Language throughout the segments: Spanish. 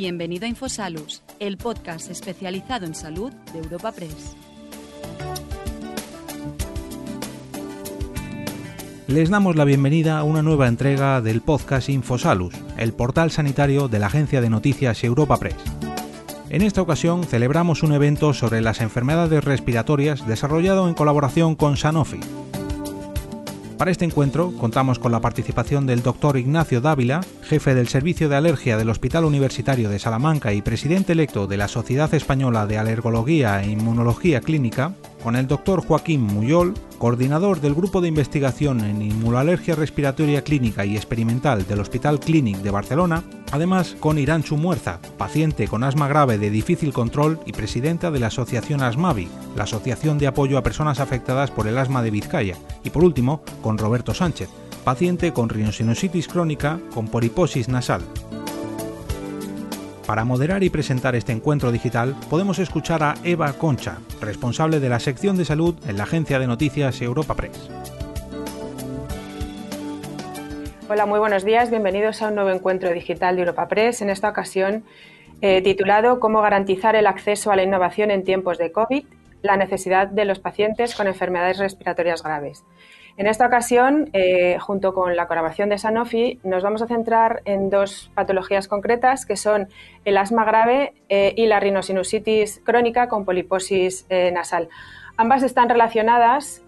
Bienvenido a Infosalus, el podcast especializado en salud de Europa Press. Les damos la bienvenida a una nueva entrega del podcast Infosalus, el portal sanitario de la agencia de noticias Europa Press. En esta ocasión celebramos un evento sobre las enfermedades respiratorias desarrollado en colaboración con Sanofi. Para este encuentro contamos con la participación del doctor Ignacio Dávila, jefe del Servicio de Alergia del Hospital Universitario de Salamanca y presidente electo de la Sociedad Española de Alergología e Inmunología Clínica, con el doctor Joaquín Muyol, coordinador del Grupo de Investigación en Inmunoalergia Respiratoria Clínica y Experimental del Hospital Clínic de Barcelona, además con Iranchu Muerza, paciente con asma grave de difícil control y presidenta de la Asociación Asmavi, la Asociación de Apoyo a Personas Afectadas por el Asma de Vizcaya, y por último con Roberto Sánchez, paciente con rinosinositis crónica con poliposis nasal. Para moderar y presentar este encuentro digital podemos escuchar a Eva Concha, responsable de la sección de salud en la agencia de noticias Europa Press. Hola, muy buenos días. Bienvenidos a un nuevo encuentro digital de Europa Press, en esta ocasión eh, titulado Cómo garantizar el acceso a la innovación en tiempos de COVID, la necesidad de los pacientes con enfermedades respiratorias graves. En esta ocasión, eh, junto con la colaboración de Sanofi, nos vamos a centrar en dos patologías concretas que son el asma grave eh, y la rinosinusitis crónica con poliposis eh, nasal. Ambas están relacionadas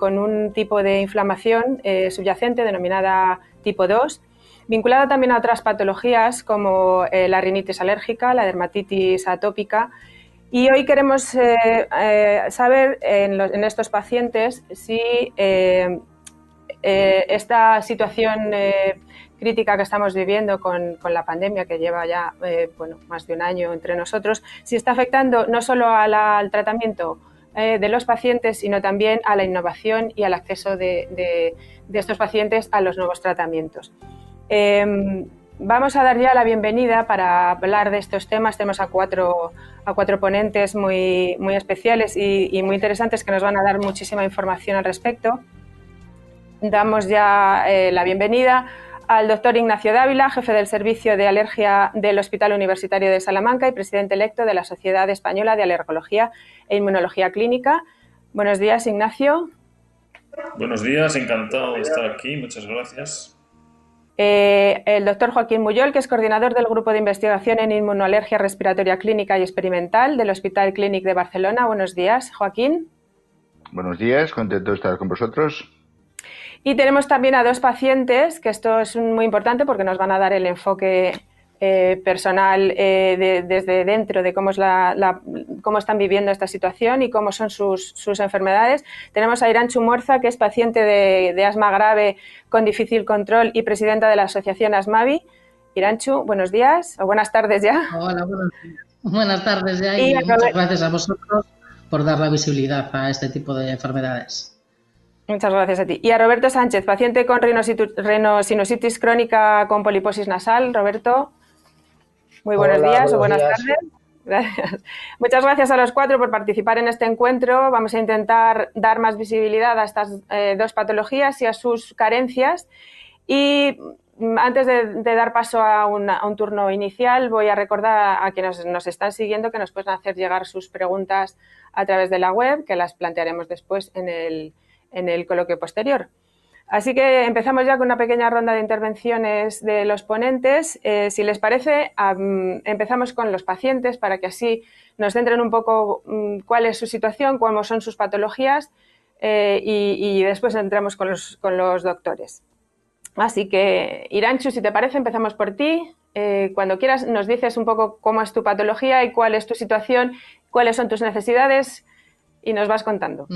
con un tipo de inflamación subyacente denominada tipo 2, vinculada también a otras patologías como la rinitis alérgica, la dermatitis atópica y hoy queremos eh, eh, saber en, estos pacientes si eh, esta situación crítica que estamos viviendo con, la pandemia que lleva ya bueno, más de un año entre nosotros, si está afectando no solo al tratamiento de los pacientes, sino también a la innovación y al acceso de, de estos pacientes a los nuevos tratamientos. Vamos a dar ya la bienvenida para hablar de estos temas. Tenemos a cuatro, a cuatro ponentes muy, muy especiales y, muy interesantes que nos van a dar muchísima información al respecto. Damos ya eh, la bienvenida al doctor Ignacio Dávila, jefe del Servicio de Alergia del Hospital Universitario de Salamanca y presidente electo de la Sociedad Española de Alergología e Inmunología Clínica. Buenos días, Ignacio. Buenos días, encantado de estar aquí. Muchas gracias. Eh, el doctor Joaquín Muyol, que es coordinador del Grupo de Investigación en Inmunoalergia Respiratoria Clínica y Experimental del Hospital Clínic de Barcelona. Buenos días, Joaquín. Buenos días, contento de estar con vosotros. Y tenemos también a dos pacientes, que esto es muy importante porque nos van a dar el enfoque eh, personal eh, desde dentro de cómo, es la, cómo están viviendo esta situación y cómo son sus, enfermedades. Tenemos a Irán Chumorza, que es paciente de, asma grave con difícil control y presidenta de la asociación Asmavi. Iranchu, buenos días o buenas tardes ya. Hola, buenos días. Buenas tardes ya y, muchas gracias a vosotros por dar la visibilidad a este tipo de enfermedades. Muchas gracias a ti. Y a Roberto Sánchez, paciente con rinosinusitis crónica con poliposis nasal. Roberto. Muy buenos días o buenas tardes. Gracias. Muchas gracias a los cuatro por participar en este encuentro. Vamos a intentar dar más visibilidad a estas eh, dos patologías y a sus carencias. Y mm, antes de, dar paso a, un turno inicial, voy a recordar a quienes nos están siguiendo que nos pueden hacer llegar sus preguntas a través de la web, que las plantearemos después en el, en el coloquio posterior. Así que empezamos ya con una pequeña ronda de intervenciones de los ponentes. Eh, si les parece, empezamos con los pacientes para que así nos centren un poco mm, cuál es su situación, cuáles son sus patologías eh, y, después entramos con los, doctores. Así que, Iranchu, si te parece, empezamos por ti. Eh, cuando quieras, nos dices un poco cómo es tu patología y cuál es tu situación, cuáles son tus necesidades y nos vas contando.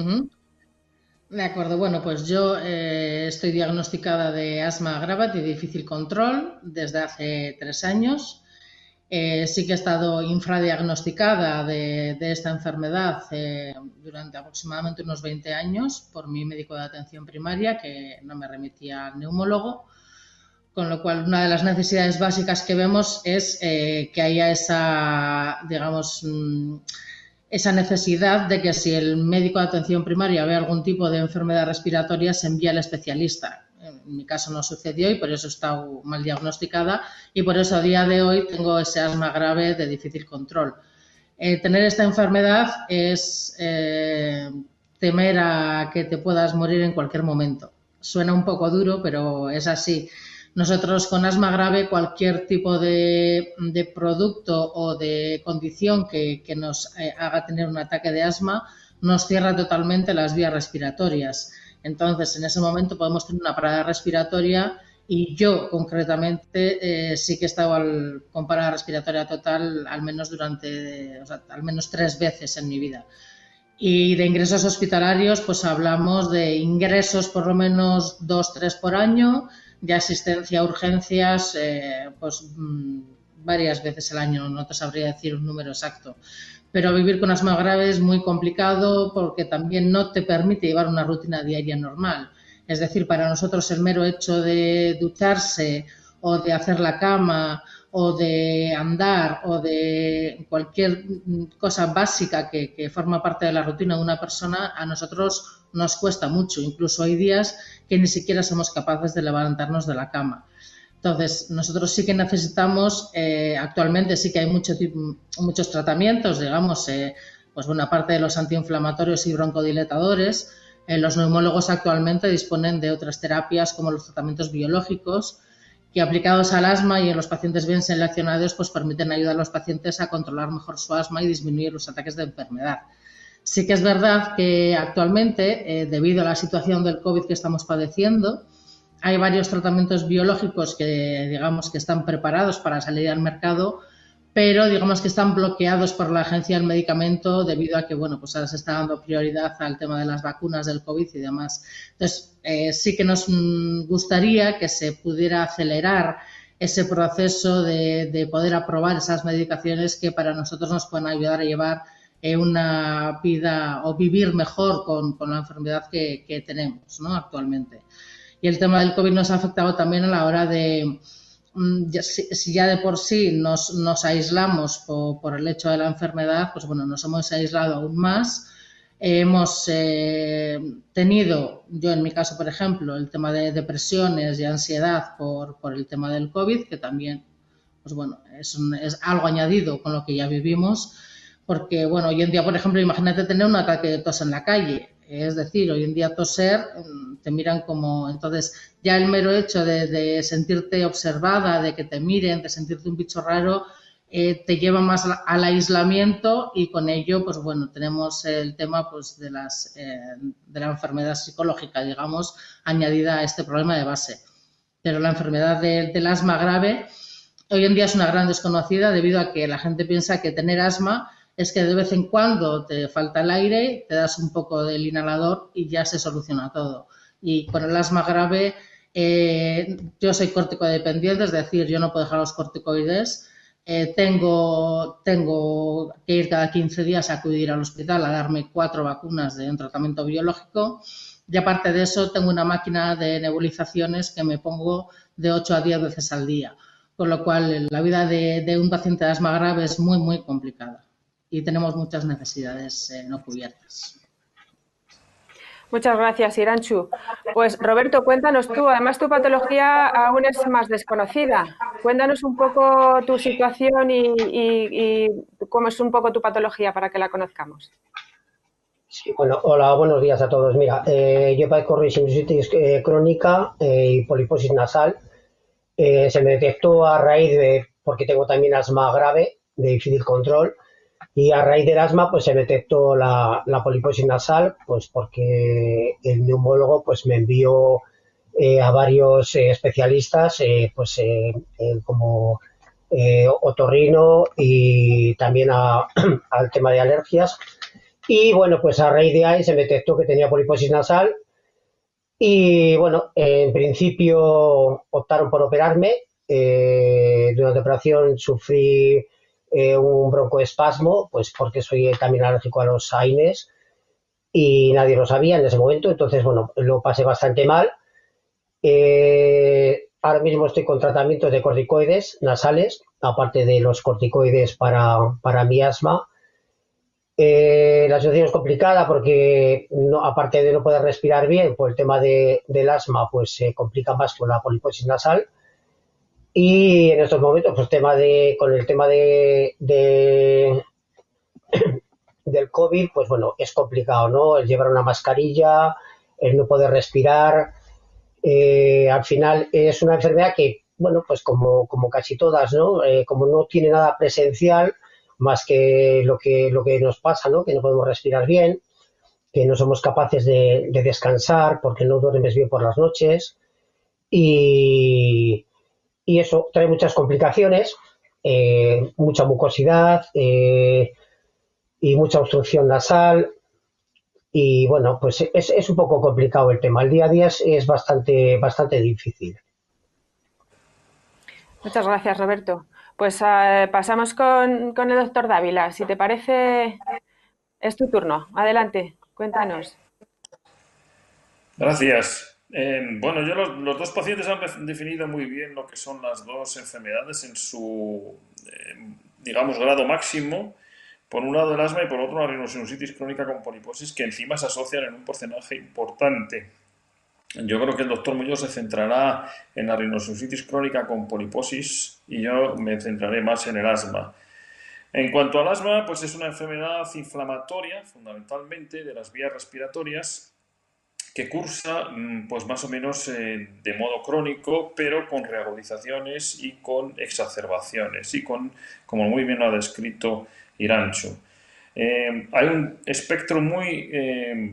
De acuerdo, bueno, pues yo eh, estoy diagnosticada de asma grave de difícil control desde hace tres años. Eh, sí que he estado infradiagnosticada de, esta enfermedad eh, durante aproximadamente unos 20 años por mi médico de atención primaria que no me remitía al neumólogo, con lo cual una de las necesidades básicas que vemos es que haya esa, digamos, mm, esa necesidad de que si el médico de atención primaria ve algún tipo de enfermedad respiratoria se envíe al especialista. en mi caso no sucedió y por eso estado mal diagnosticada y por eso a día de hoy tengo ese asma grave de difícil control. Eh, tener esta enfermedad es eh, temer a que te puedas morir en cualquier momento. Suena un poco duro, pero es así. Nosotros con asma grave, cualquier tipo de, producto o de condición que, nos eh, haga tener un ataque de asma nos cierra totalmente las vías respiratorias. Entonces, en ese momento podemos tener una parada respiratoria y yo concretamente eh, sí que he estado con parada respiratoria total al menos durante, al menos tres veces en mi vida. Y de ingresos hospitalarios, pues hablamos de ingresos por lo menos dos, tres por año, de asistencia a urgencias, eh, pues mm, varias veces al año, no te sabría decir un número exacto. Pero vivir con asma grave es muy complicado porque también no te permite llevar una rutina diaria normal. Es decir, para nosotros el mero hecho de ducharse o de hacer la cama o de andar o de cualquier cosa básica que, que, forma parte de la rutina de una persona, a nosotros nos cuesta mucho. Incluso hay días que ni siquiera somos capaces de levantarnos de la cama. Entonces, nosotros sí que necesitamos, eh, actualmente sí que hay mucho, muchos tratamientos, digamos, eh, pues buena parte de los antiinflamatorios y broncodilatadores. Eh, los neumólogos actualmente disponen de otras terapias como los tratamientos biológicos, que aplicados al asma y en los pacientes bien seleccionados, pues permiten ayudar a los pacientes a controlar mejor su asma y disminuir los ataques de enfermedad. Sí que es verdad que actualmente, eh, debido a la situación del COVID que estamos padeciendo, hay varios tratamientos biológicos que, digamos, que están preparados para salir al mercado, pero digamos que están bloqueados por la Agencia del Medicamento debido a que, bueno, pues ahora se está dando prioridad al tema de las vacunas del COVID y demás. Entonces, eh, sí que nos gustaría que se pudiera acelerar ese proceso de, de poder aprobar esas medicaciones que para nosotros nos pueden ayudar a llevar eh, una vida o vivir mejor con, con la enfermedad que, que tenemos ¿no? actualmente. Y el tema del COVID nos ha afectado también a la hora de, mm, si, ya de por sí nos, nos aislamos por, por, el hecho de la enfermedad, pues bueno, nos hemos aislado aún más. hemos eh, tenido, yo en mi caso, por ejemplo, el tema de depresiones y ansiedad por, por el tema del COVID, que también, pues bueno, es, es algo añadido con lo que ya vivimos porque, bueno, hoy en día, por ejemplo, imagínate tener un ataque de tos en la calle. Es decir, hoy en día toser mm, te miran como, entonces ya el mero hecho de, sentirte observada, de que te miren, de sentirte un bicho raro, eh, te lleva más al aislamiento y con ello, pues bueno, tenemos el tema pues de las eh, de la enfermedad psicológica, digamos, añadida a este problema de base. Pero la enfermedad del asma grave hoy en día es una gran desconocida debido a que la gente piensa que tener asma es que de vez en cuando te falta el aire, te das un poco del inhalador y ya se soluciona todo. Y con el asma grave, eh, yo soy dependiente, es decir, yo no puedo dejar los corticoides. Eh, tengo, que ir cada 15 días a acudir al hospital a darme cuatro vacunas de un tratamiento biológico. Y aparte de eso, tengo una máquina de nebulizaciones que me pongo de 8 a 10 veces al día. Con lo cual, la vida de un paciente de asma grave es muy, muy complicada y tenemos muchas necesidades eh, no cubiertas. Muchas gracias, Iranchu. Pues Roberto, cuéntanos tú, además tu patología aún es más desconocida. Cuéntanos un poco tu situación y, cómo es un poco tu patología para que la conozcamos. Sí, bueno, hola, buenos días a todos. Mira, eh, yo padezco sinusitis eh, crónica eh, y poliposis nasal. se me detectó a raíz de, porque tengo también asma grave, de difícil control, y a raíz del asma, pues se detectó la, la poliposis nasal, pues porque el neumólogo pues me envió eh, a varios eh, especialistas, eh, pues como otorrino y también al tema de alergias. Y bueno, pues a raíz de ahí se detectó que tenía poliposis nasal. Y bueno, en principio optaron por operarme. durante la operación sufrí eh, un broncoespasmo, pues porque soy también alérgico a los AINES y nadie lo sabía en ese momento, entonces, bueno, lo pasé bastante mal. Eh, ahora mismo estoy con tratamientos de corticoides nasales, aparte de los corticoides para, para mi asma. Eh, la situación es complicada porque, no, aparte de no poder respirar bien por el tema de, del asma, pues se complica más con la poliposis nasal. Y en estos momentos, pues tema de, con el tema de, de del COVID, pues bueno, es complicado, ¿no? El llevar una mascarilla, el no poder respirar. Eh, al final es una enfermedad que, bueno, pues como, como casi todas, ¿no? Eh, como no tiene nada presencial, más que lo que, lo que nos pasa, ¿no? Que no podemos respirar bien, que no somos capaces de, descansar porque no duermes bien por las noches. Y, eso trae muchas complicaciones, eh, mucha mucosidad, y mucha obstrucción nasal. Y bueno, pues es, es, un poco complicado el tema. El día a día es, bastante, bastante difícil. Muchas gracias, Roberto. Pues eh, pasamos con, con, el doctor Dávila. Si te parece, es tu turno. Adelante, cuéntanos. Gracias. Eh, bueno, yo los, dos pacientes han definido muy bien lo que son las dos enfermedades en su, eh, digamos, grado máximo por un lado el asma y por otro la rhinosinusitis crónica con poliposis, que encima se asocian en un porcentaje importante. Yo creo que el doctor Muñoz se centrará en la rhinosinusitis crónica con poliposis y yo me centraré más en el asma. En cuanto al asma, pues es una enfermedad inflamatoria, fundamentalmente de las vías respiratorias, que cursa mm, pues más o menos eh, de modo crónico, pero con reagudizaciones y con exacerbaciones y con, como muy bien lo ha descrito Irancho. Eh, hay un espectro muy eh,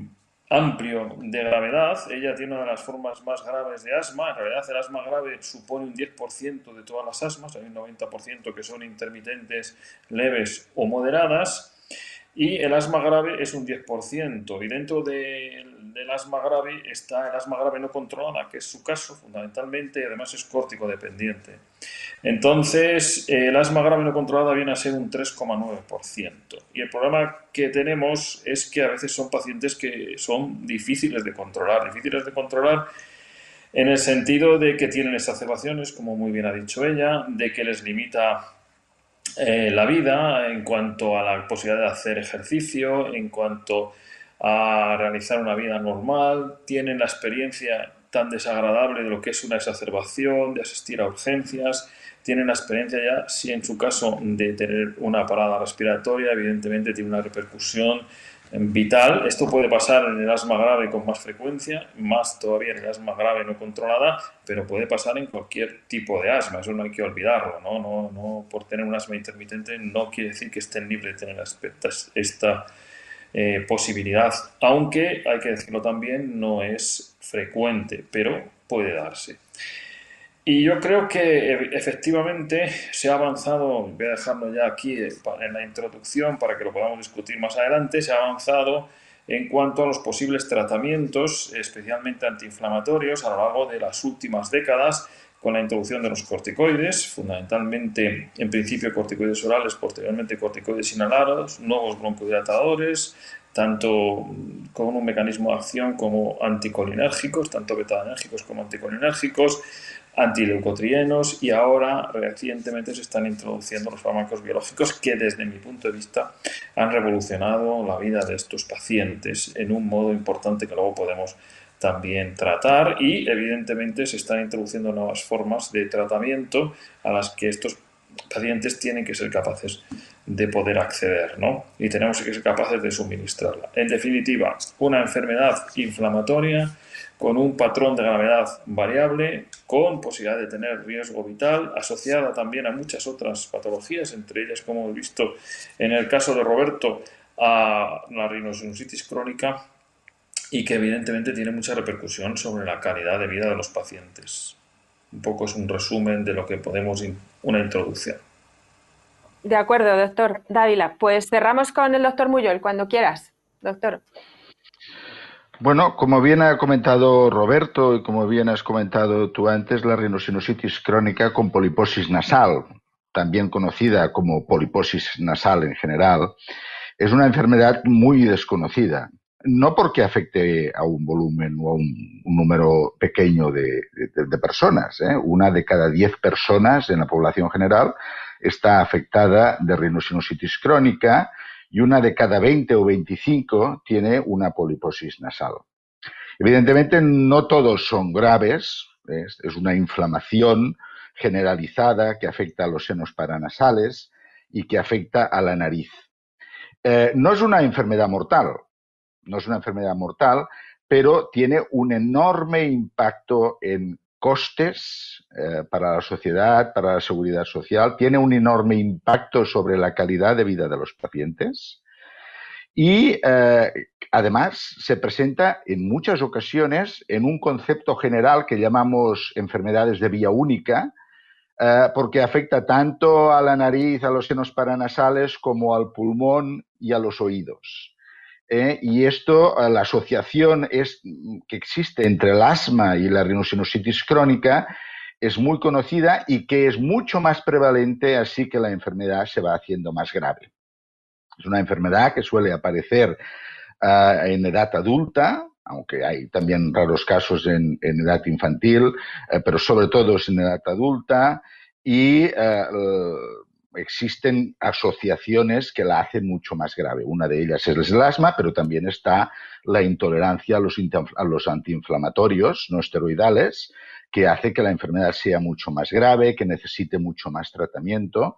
amplio de gravedad. Ella tiene una de las formas más graves de asma. En realidad, el asma grave supone un 10% de todas las asmas. Hay un 90% que son intermitentes, leves o moderadas. Y el asma grave es un 10%. Y dentro del asma grave está el asma grave no controlada, que es su caso fundamentalmente, y además es córtico dependiente. Entonces, el asma grave no controlada viene a ser un 3,9%. Y el problema que tenemos es que a veces son pacientes que son difíciles de controlar. Difíciles de controlar en el sentido de que tienen exacerbaciones, como muy bien ha dicho ella, de que les limita eh, la vida en cuanto a la posibilidad de hacer ejercicio, en cuanto a realizar una vida normal, tienen la experiencia tan desagradable de lo que es una exacerbación, de asistir a urgencias, tienen la experiencia ya, si en su caso de tener una parada respiratoria, evidentemente tiene una repercusión vital. Esto puede pasar en el asma grave con más frecuencia, más todavía en el asma grave no controlada, pero puede pasar en cualquier tipo de asma, eso no hay que olvidarlo. No, no, no por tener un asma intermitente no quiere decir que estén libres de tener esta eh, posibilidad, aunque hay que decirlo también, no es frecuente, pero puede darse. Y yo creo que efectivamente se ha avanzado, voy a dejarlo ya aquí eh, en la introducción para que lo podamos discutir más adelante, se ha avanzado en cuanto a los posibles tratamientos, especialmente antiinflamatorios, a lo largo de las últimas décadas con la introducción de los corticoides, fundamentalmente en principio corticoides orales, posteriormente corticoides inhalados, nuevos broncodilatadores, tanto con un mecanismo de acción como anticolinérgicos, tanto betaenérgicos como anticolinérgicos, antileucotrienos y ahora recientemente se están introduciendo los fármacos biológicos que desde mi punto de vista han revolucionado la vida de estos pacientes en un modo importante que luego podemos también tratar y evidentemente se están introduciendo nuevas formas de tratamiento a las que estos pacientes tienen que ser capaces de poder acceder, ¿no? Y tenemos que ser capaces de suministrarla. En definitiva, una enfermedad inflamatoria con un patrón de gravedad variable, con posibilidad de tener riesgo vital, asociada también a muchas otras patologías, entre ellas, como hemos visto en el caso de Roberto, a la rinosinusitis crónica y que evidentemente tiene mucha repercusión sobre la calidad de vida de los pacientes. Un poco es un resumen de lo que podemos, una introducción. De acuerdo, doctor Dávila. Pues cerramos con el doctor Muyol, cuando quieras, doctor. Bueno, como bien ha comentado Roberto y como bien has comentado tú antes, la rinosinusitis crónica con poliposis nasal, también conocida como poliposis nasal en general, es una enfermedad muy desconocida. No porque afecte a un volumen o a un, número pequeño de, personas. ¿eh? Una de cada diez personas en la población general está afectada de rinosinusitis crónica y una de cada 20 o 25 tiene una poliposis nasal. Evidentemente no todos son graves, es una inflamación generalizada que afecta a los senos paranasales y que afecta a la nariz. Eh, no es una enfermedad mortal, no es una enfermedad mortal, pero tiene un enorme impacto en costes eh, para la sociedad, para la seguridad social, tiene un enorme impacto sobre la calidad de vida de los pacientes y eh, además se presenta en muchas ocasiones en un concepto general que llamamos enfermedades de vía única, eh, porque afecta tanto a la nariz, a los senos paranasales, como al pulmón y a los oídos. ¿Eh? y esto, la asociación que existe entre el asma y la rinosinusitis crónica es muy conocida y que es mucho más prevalente, así que la enfermedad se va haciendo más grave. Es una enfermedad que suele aparecer eh, en edad adulta, aunque hay también raros casos en, edad infantil, eh, pero sobre todo es en edad adulta y eh, existen asociaciones que la hacen mucho más grave. Una de ellas es el asma, pero también está la intolerancia a los, antiinflamatorios no esteroidales, que hace que la enfermedad sea mucho más grave, que necesite mucho más tratamiento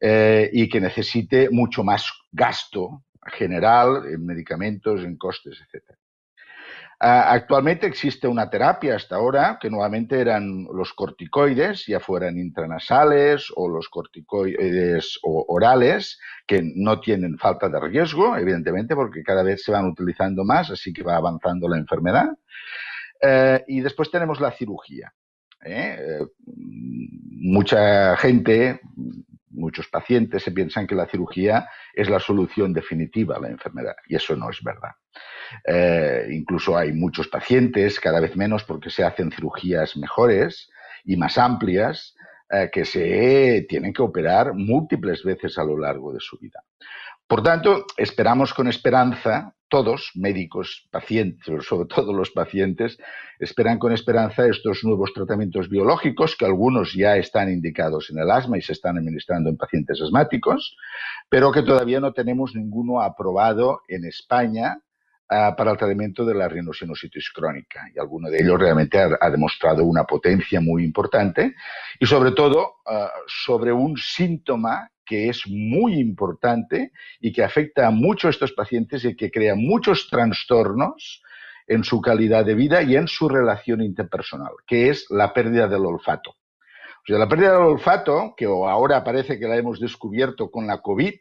eh, y que necesite mucho más gasto general en medicamentos, en costes, etc. Ah, actualmente existe una terapia hasta ahora, que nuevamente eran los corticoides, ya fueran intranasales o los corticoides orales, que no tienen falta de riesgo, evidentemente, porque cada vez se van utilizando más, así que va avanzando la enfermedad. Eh, y después tenemos la cirugía. ¿eh? Eh, mucha gente, muchos pacientes se piensan que la cirugía es la solución definitiva a la enfermedad y eso no es verdad. incluso hay muchos pacientes, cada vez menos porque se hacen cirugías mejores y más amplias, que se tienen que operar múltiples veces a lo largo de su vida. Por tanto, esperamos con esperanza, todos, médicos, pacientes, sobre todo los pacientes, esperan con esperanza estos nuevos tratamientos biológicos, que algunos ya están indicados en el asma y se están administrando en pacientes asmáticos, pero que todavía no tenemos ninguno aprobado en España ah, para el tratamiento de la rinosinusitis crónica. Y alguno de ellos realmente ha, demostrado una potencia muy importante y sobre todo ah, sobre un síntoma que es muy importante y que afecta a muchos de estos pacientes y que crea muchos trastornos en su calidad de vida y en su relación interpersonal, que es la pérdida del olfato. O sea, la pérdida del olfato, que ahora parece que la hemos descubierto con la COVID,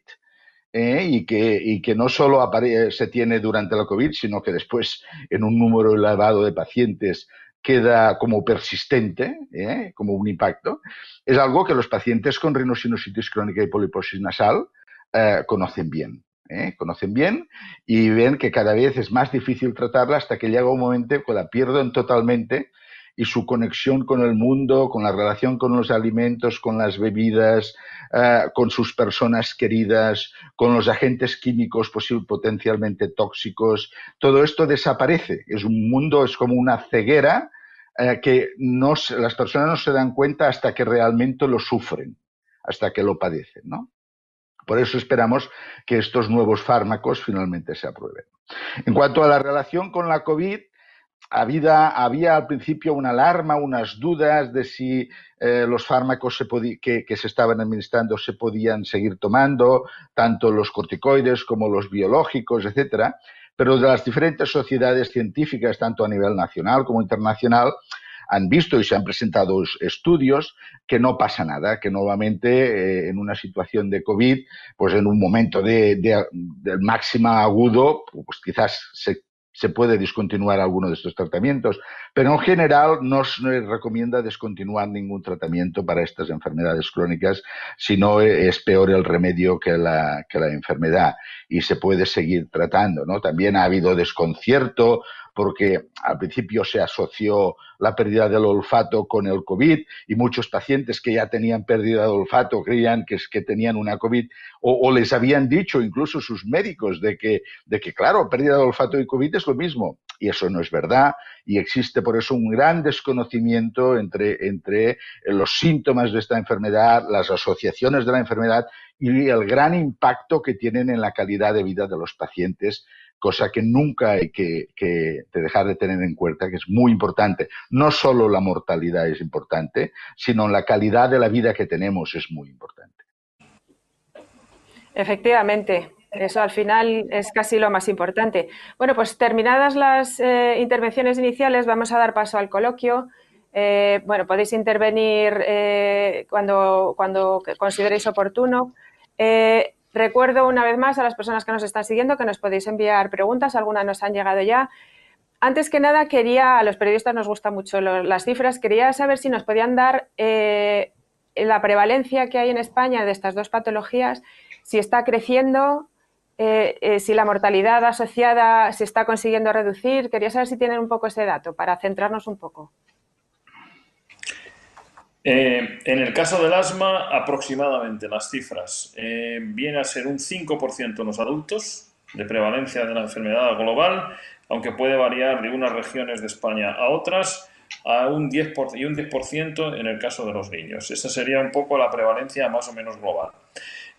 eh, y, que, no solo se tiene durante la COVID, sino que después en un número elevado de pacientes queda como persistente, ¿eh? como un impacto, es algo que los pacientes con rinosinusitis crónica y poliposis nasal eh, conocen bien. ¿eh? Conocen bien y ven que cada vez es más difícil tratarla hasta que llega un momento que la pierden totalmente y su conexión con el mundo, con la relación con los alimentos, con las bebidas, con sus personas queridas, con los agentes químicos potencialmente tóxicos, todo esto desaparece. Es un mundo, es como una ceguera eh, que las personas no se dan cuenta hasta que realmente lo sufren, hasta que lo padecen, ¿no? Por eso esperamos que estos nuevos fármacos finalmente se aprueben. En cuanto a la relación con la COVID, había, había al principio una alarma, unas dudas de si eh, los fármacos que, se estaban administrando se podían seguir tomando, tanto los corticoides como los biológicos, etcétera. Pero de las diferentes sociedades científicas, tanto a nivel nacional como internacional, han visto y se han presentado estudios que no pasa nada, que nuevamente eh, en una situación de COVID, pues en un momento de, de, del máximo agudo, pues quizás se se puede discontinuar alguno de estos tratamientos, pero en general no se recomienda descontinuar ningún tratamiento para estas enfermedades crónicas, si no es peor el remedio que la, que la enfermedad y se puede seguir tratando. ¿no? También ha habido desconcierto porque al principio se asoció la pérdida del olfato con el COVID y muchos pacientes que ya tenían pérdida de olfato creían que, que tenían una COVID o, les habían dicho incluso sus médicos de que, de que, claro, pérdida de olfato y COVID es lo mismo. Y eso no es verdad y existe por eso un gran desconocimiento entre, entre los síntomas de esta enfermedad, las asociaciones de la enfermedad y el gran impacto que tienen en la calidad de vida de los pacientes cosa que nunca hay que, dejar de tener en cuenta, que es muy importante. No solo la mortalidad es importante, sino la calidad de la vida que tenemos es muy importante. Efectivamente, eso al final es casi lo más importante. Bueno, pues terminadas las eh, intervenciones iniciales, vamos a dar paso al coloquio. Eh, bueno, podéis intervenir eh, cuando, cuando consideréis oportuno. Recuerdo una vez más a las personas que nos están siguiendo que nos podéis enviar preguntas, algunas nos han llegado ya. Antes que nada, quería, a los periodistas nos gustan mucho las cifras, quería saber si nos podían dar eh, la prevalencia que hay en España de estas dos patologías, si está creciendo, eh, eh, si la mortalidad asociada se está consiguiendo reducir. Quería saber si tienen un poco ese dato para centrarnos un poco. Eh, en el caso del asma, aproximadamente las cifras eh, viene a ser un 5% en los adultos de prevalencia de la enfermedad global, aunque puede variar de unas regiones de España a otras, a un 10% y un 10% en el caso de los niños. Esa sería un poco la prevalencia más o menos global.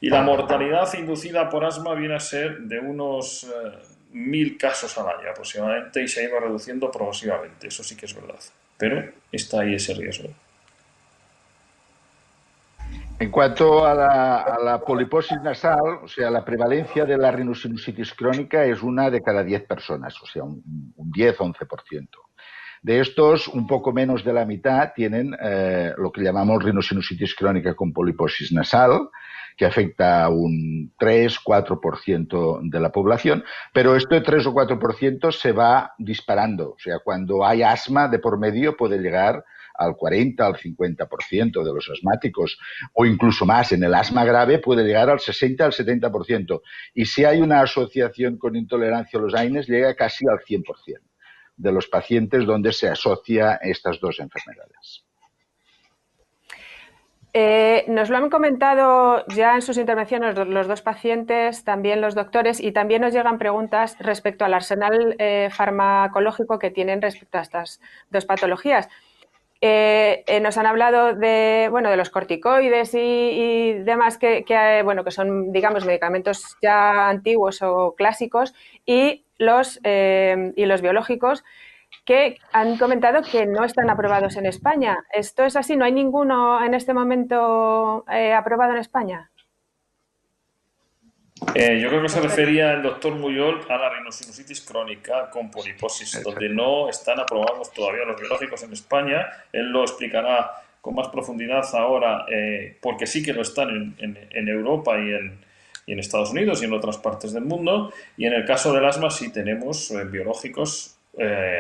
Y la mortalidad inducida por asma viene a ser de unos eh, mil casos al año aproximadamente y se ha ido reduciendo progresivamente. Eso sí que es verdad. Pero está ahí ese riesgo. En cuanto a la, poliposis nasal, o sea, la prevalencia de la rinosinusitis crónica es una de cada 10 personas, o sea, un, 10-11%. De estos, un poco menos de la mitad tienen eh, lo que llamamos rinosinusitis crónica con poliposis nasal, que afecta a un 3-4% de la población, pero este 3 o 4% se va disparando. O sea, cuando hay asma de por medio puede llegar al 40, al 50% de los asmáticos o incluso más. En el asma grave puede llegar al 60, al 70%. Y si hay una asociación con intolerancia a los AINES, llega casi al 100% de los pacientes donde se asocia estas dos enfermedades. Eh, nos lo han comentado ya en sus intervenciones los dos pacientes, también los doctores, y también nos llegan preguntas respecto al arsenal eh, farmacológico que tienen respecto a estas dos patologías. Eh, eh, nos han hablado de, bueno, de los corticoides y, demás que, eh, bueno, que son, digamos, medicamentos ya antiguos o clásicos y los, y los biológicos que han comentado que no están aprobados en España. ¿Esto es así? ¿No hay ninguno en este momento aprobado en España? Eh, yo creo que se refería el doctor Muyol a la rinosinusitis crónica con poliposis, donde no están aprobados todavía los biológicos en España. Él lo explicará con más profundidad ahora, eh, porque sí que lo están en, Europa y en, Estados Unidos y en otras partes del mundo. Y en el caso del asma sí tenemos eh, biológicos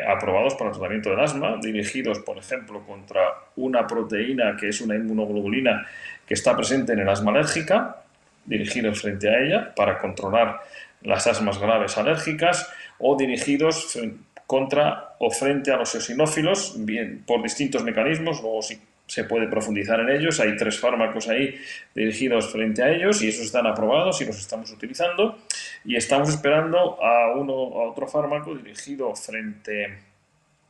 aprobados para el tratamiento del asma, dirigidos, por ejemplo, contra una proteína que es una inmunoglobulina que está presente en el asma alérgica dirigidos frente a ella para controlar las asmas graves alérgicas o dirigidos contra o frente a los eosinófilos, bien por distintos mecanismos, luego sí se puede profundizar en ellos, hay tres fármacos ahí dirigidos frente a ellos y esos están aprobados y los estamos utilizando. Y estamos esperando a, uno, a otro fármaco dirigido frente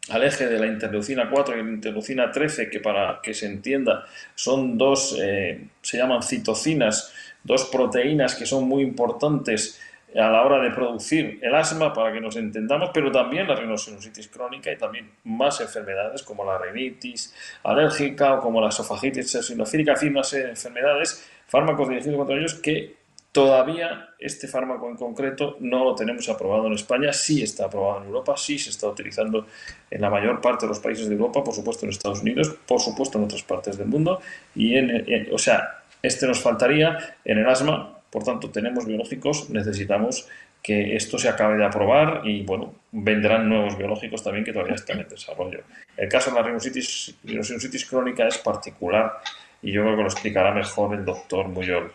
al eje de la interleucina 4 y la interleucina 13, que para que se entienda son dos, eh, se llaman citocinas, dos proteínas que son muy importantes a la hora de producir el asma, para que nos entendamos, pero también la rinosinusitis crónica y también más enfermedades como la rinitis alérgica o como la esofagitis eosinofílica, en una serie de enfermedades, fármacos dirigidos contra ellos que todavía este fármaco en concreto no lo tenemos aprobado en España, sí está aprobado en Europa, sí se está utilizando en la mayor parte de los países de Europa, por supuesto en Estados Unidos, por supuesto en otras partes del mundo, y en o sea, este nos faltaría en el asma, por tanto tenemos biológicos, necesitamos que esto se acabe de aprobar y bueno, vendrán nuevos biológicos también que todavía están en desarrollo. El caso de la rinosinusitis, crónica es particular y yo creo que lo explicará mejor el doctor Muyol.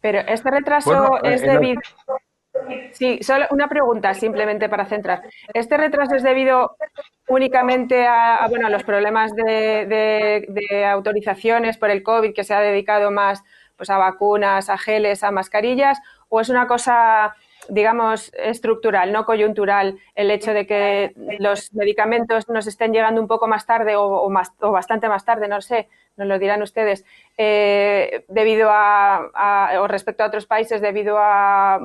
Pero este retraso es debido... Sí, solo una pregunta simplemente para centrar. ¿Este retraso es debido únicamente a, bueno, a los problemas de, autorizaciones por el COVID que se ha dedicado más pues, a vacunas, a geles, a mascarillas? ¿O es una cosa, digamos, estructural, no coyuntural, el hecho de que los medicamentos nos estén llegando un poco más tarde o, más, o bastante más tarde, no sé, nos lo dirán ustedes, eh, debido a, o respecto a otros países, debido a,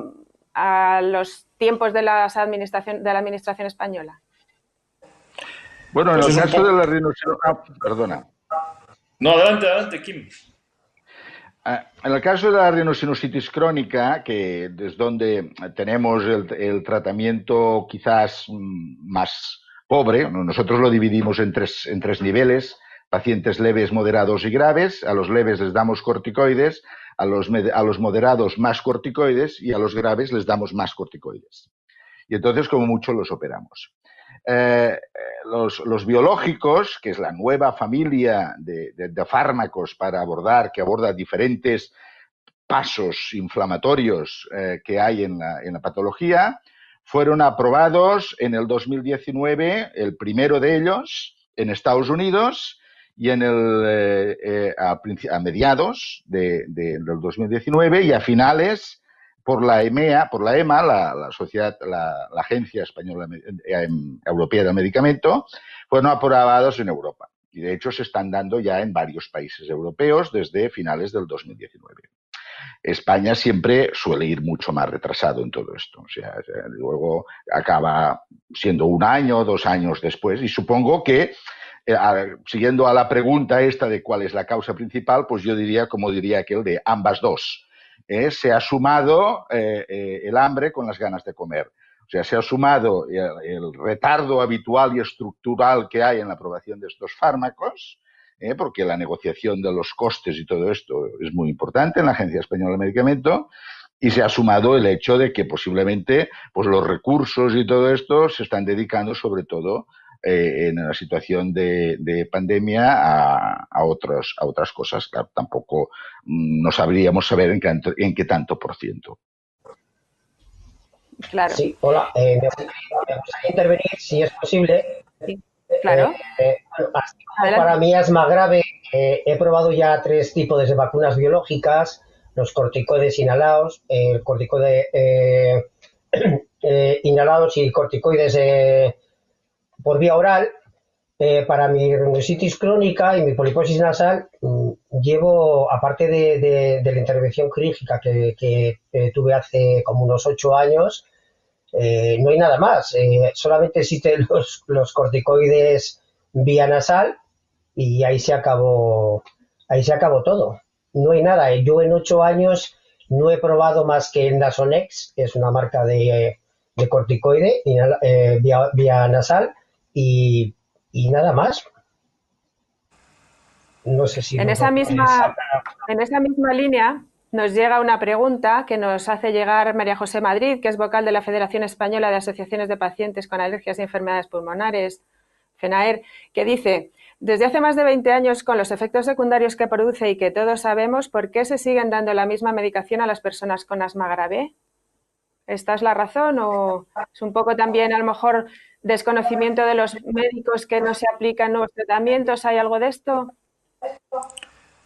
a los tiempos de, las administración, de la administración española? Bueno, en pues el caso de la rinoceronte... Ah, perdona. No, adelante, adelante, Kim. Ah, en el caso de la rinosinusitis crónica, que es donde tenemos el, tratamiento quizás más pobre, nosotros lo dividimos en tres, en tres niveles, pacientes leves, moderados y graves. A los leves les damos corticoides, a los, a los moderados más corticoides y a los graves les damos más corticoides. Y entonces, como mucho, los operamos. Eh, los, biológicos, que es la nueva familia de, fármacos para abordar, que aborda diferentes pasos inflamatorios eh, que hay en la, patología, fueron aprobados en el 2019, el primero de ellos en Estados Unidos y en el, eh, a, mediados de, del 2019 y a finales por la EMEA, por la EMA, la, sociedad, la, Agencia Española eh, Europea del Medicamento, fueron aprobados en Europa. Y de hecho se están dando ya en varios países europeos desde finales del 2019. España siempre suele ir mucho más retrasado en todo esto. O sea, luego acaba siendo un año, dos años después. Y supongo que, eh, siguiendo a la pregunta esta de cuál es la causa principal, pues yo diría, como diría aquel, de ambas dos eh, se ha sumado eh, eh, el hambre con las ganas de comer. O sea, se ha sumado el, retardo habitual y estructural que hay en la aprobación de estos fármacos, porque la negociación de los costes y todo esto es muy importante en la Agencia Española de Medicamento, y se ha sumado el hecho de que posiblemente pues, los recursos y todo esto se están dedicando sobre todo eh, en la situación de, pandemia a, otros, a otras cosas. Claro, tampoco mm, no sabríamos saber en qué, en qué tanto por ciento. Claro. Sí, hola. Eh, me, gustaría intervenir, si es posible. Sí, claro. Eh, para mí es más grave. he probado ya tres tipos de vacunas biológicas, los corticoides inhalados, el corticoide inhalados y corticoides por vía oral, eh, para mi rhinositis crónica y mi poliposis nasal, mm, llevo, aparte de, la intervención quirúrgica que, eh, tuve hace como unos ocho años, eh, no hay nada más. solamente existen los, corticoides vía nasal y ahí se acabó, ahí se acabó todo. No hay nada. Yo en ocho años no he probado más que Nasonex, que es una marca de, corticoide vía nasal y, nada más. No sé si... En esa, misma, en esa misma línea nos llega una pregunta que nos hace llegar María José Madrid, que es vocal de la Federación Española de Asociaciones de Pacientes con Alergias y Enfermedades Pulmonares, FENAER, que dice, desde hace más de 20 años, con los efectos secundarios que produce y que todos sabemos, ¿por qué se siguen dando la misma medicación a las personas con asma grave? ¿Esta es la razón o es un poco también a lo mejor desconocimiento de los médicos que no se aplican nuevos tratamientos? ¿Hay algo de esto?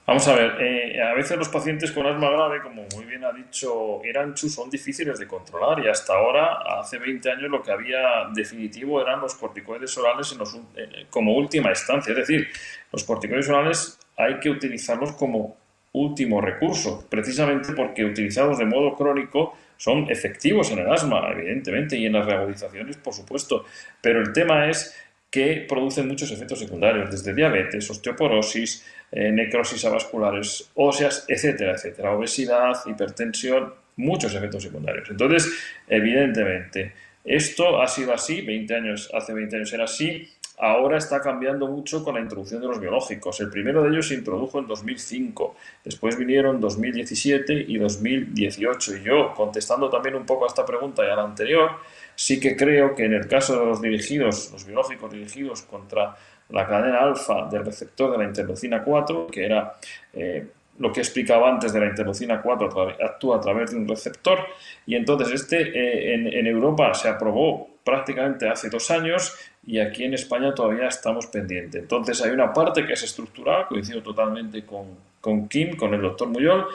Vamos a ver, eh, a veces los pacientes con asma grave, como muy bien ha dicho Iranchu, son difíciles de controlar y hasta ahora, hace 20 años, lo que había definitivo eran los corticoides orales eh, como última instancia. Es decir, los corticoides orales hay que utilizarlos como último recurso, precisamente porque utilizados de modo crónico son efectivos en el asma, evidentemente, y en las reagudizaciones, por supuesto, pero el tema es que producen muchos efectos secundarios, desde diabetes, osteoporosis, eh, necrosis avasculares óseas, etcétera, etcétera, obesidad, hipertensión, muchos efectos secundarios. Entonces, evidentemente, esto ha sido así, 20 años, hace 20 años era así, ahora está cambiando mucho con la introducción de los biológicos. El primero de ellos se introdujo en 2005, después vinieron 2017 y 2018. Y yo, contestando también un poco a esta pregunta y a la anterior, sí que creo que en el caso de los dirigidos, los biológicos dirigidos contra la cadena alfa del receptor de la interleucina 4, que era eh, lo que explicaba antes de la interleucina 4 actúa a través de un receptor y entonces este eh, en, Europa se aprobó prácticamente hace dos años y aquí en España todavía estamos pendientes. Entonces hay una parte que es estructural, coincido totalmente con, con Kim, con el doctor Muyol,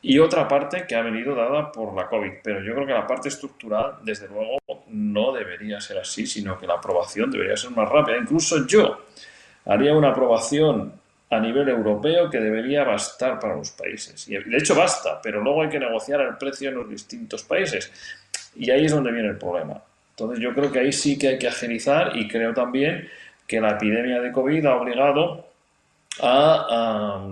y otra parte que ha venido dada por la COVID. Pero yo creo que la parte estructural, desde luego, no debería ser así, sino que la aprobación debería ser más rápida. Incluso yo haría una aprobación a nivel europeo que debería bastar para los países. Y de hecho basta, pero luego hay que negociar el precio en los distintos países. Y ahí es donde viene el problema. Entonces yo creo que ahí sí que hay que agilizar y creo también que la epidemia de COVID ha obligado a,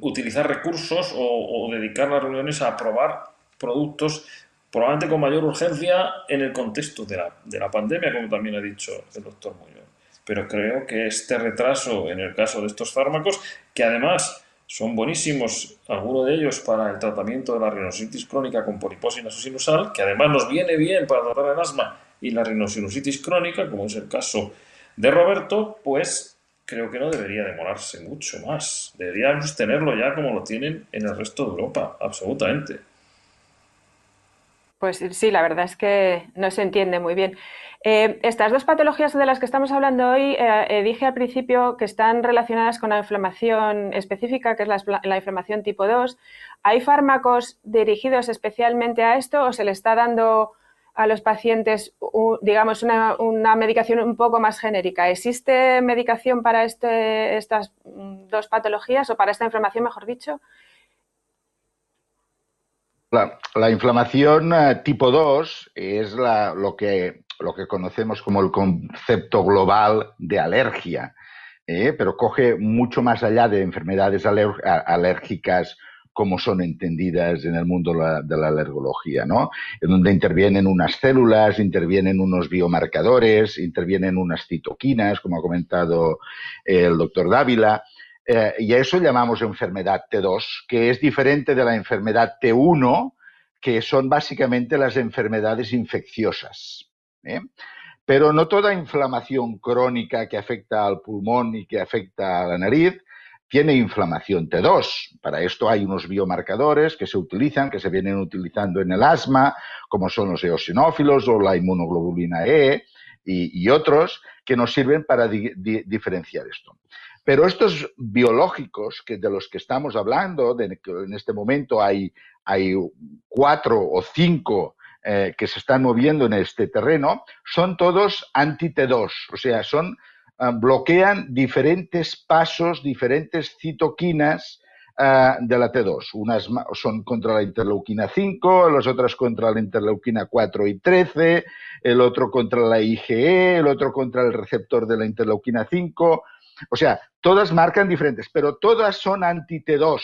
utilizar recursos o, dedicar las reuniones a aprobar productos probablemente con mayor urgencia en el contexto de la, de la pandemia, como también ha dicho el doctor Muñoz. Pero creo que este retraso en el caso de estos fármacos, que además son buenísimos, algunos de ellos para el tratamiento de la rinosinusitis crónica con poliposis nasosinusal, que además nos viene bien para tratar el asma y la rinosinusitis crónica, como es el caso de Roberto, pues creo que no debería demorarse mucho más. Deberíamos tenerlo ya como lo tienen en el resto de Europa, absolutamente. Pues sí, la verdad es que no se entiende muy bien. Eh, estas dos patologías de las que estamos hablando hoy, eh, eh, dije al principio que están relacionadas con la inflamación específica, que es la, inflamación tipo 2. ¿Hay fármacos dirigidos especialmente a esto o se le está dando a los pacientes, digamos, una, medicación un poco más genérica? ¿Existe medicación para este, estas dos patologías o para esta inflamación, mejor dicho? La, inflamación tipo 2 es lo que lo que conocemos como el concepto global de alergia, ¿eh? pero coge mucho más allá de enfermedades alérgicas como son entendidas en el mundo de la alergología, ¿no? En donde intervienen unas células, intervienen unos biomarcadores, intervienen unas citoquinas, como ha comentado el doctor Dávila, eh, y a eso llamamos enfermedad T2, que es diferente de la enfermedad T1, que son básicamente las enfermedades infecciosas. ¿eh? Pero no toda inflamación crónica que afecta al pulmón y que afecta a la nariz tiene inflamación T2. Para esto hay unos biomarcadores que se utilizan, que se vienen utilizando en el asma, como son los eosinófilos o la inmunoglobulina E y, otros, que nos sirven para diferenciar esto. Pero estos biológicos que de los que estamos hablando, en este momento hay, hay cuatro o cinco eh, que se están moviendo en este terreno son todos anti-T2, o sea, son, ah, bloquean diferentes pasos, diferentes citoquinas ah, de la T2. Unas son contra la interleuquina 5, las otras contra la interleuquina 4 y 13, el otro contra la IgE, el otro contra el receptor de la interleuquina 5. O sea, todas marcan diferentes, pero todas son anti-T2.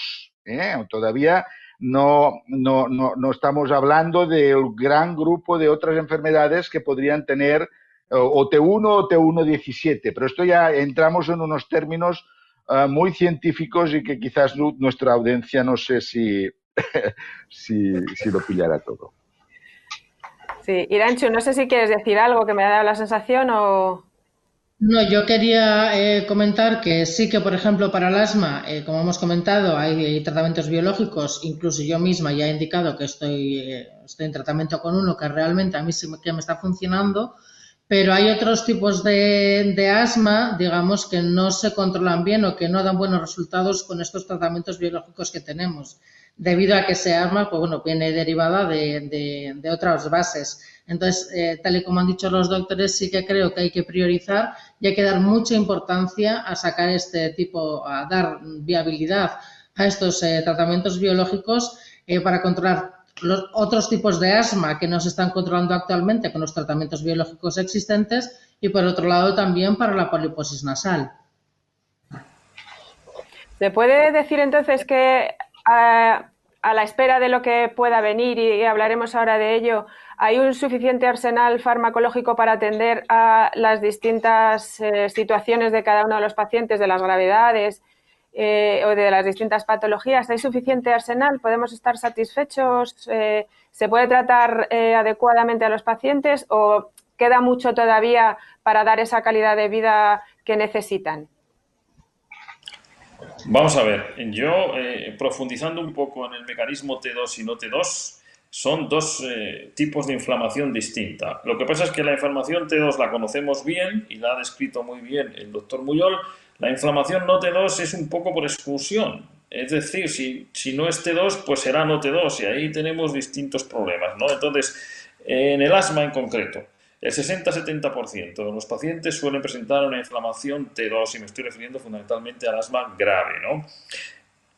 ¿eh? Todavía no, no, no, no estamos hablando del gran grupo de otras enfermedades que podrían tener o T1 o T1-17, pero esto ya entramos en unos términos ah, muy científicos y que quizás nuestra audiencia no sé si, si, si, lo pillará todo. Sí, Iranchu, no sé si quieres decir algo que me ha dado la sensación o... No, yo quería eh, comentar que sí que, por ejemplo, para el asma, eh, como hemos comentado, hay, tratamientos biológicos, incluso yo misma ya he indicado que estoy, eh, estoy en tratamiento con uno que realmente a mí sí que me está funcionando, pero hay otros tipos de, de, asma, digamos, que no se controlan bien o que no dan buenos resultados con estos tratamientos biológicos que tenemos, debido a que ese asma, pues bueno, viene derivada de, de, de otras bases. Entonces, eh, tal y como han dicho los doctores, sí que creo que hay que priorizar y hay que dar mucha importancia a sacar este tipo, a dar viabilidad a estos eh, tratamientos biológicos eh, para controlar los otros tipos de asma que no se están controlando actualmente con los tratamientos biológicos existentes y por otro lado también para la poliposis nasal. ¿Se puede decir entonces que a la espera de lo que pueda venir y hablaremos ahora de ello, ¿Hay un suficiente arsenal farmacológico para atender a las distintas eh, situaciones de cada uno de los pacientes, de las gravedades eh, o de las distintas patologías? ¿Hay suficiente arsenal? ¿Podemos estar satisfechos? Eh, ¿Se puede tratar adecuadamente a los pacientes o queda mucho todavía para dar esa calidad de vida que necesitan? Vamos a ver, yo profundizando un poco en el mecanismo T2 y no T2, son dos eh, tipos de inflamación distinta. Lo que pasa es que la inflamación T2 la conocemos bien y la ha descrito muy bien el doctor Muyol. La inflamación no T2 es un poco por exclusión. Es decir, si, si no es T2, pues será no T2 y ahí tenemos distintos problemas. ¿no? Entonces, en el asma en concreto, el 60-70% de los pacientes suelen presentar una inflamación T2 y me estoy refiriendo fundamentalmente al asma grave. ¿no?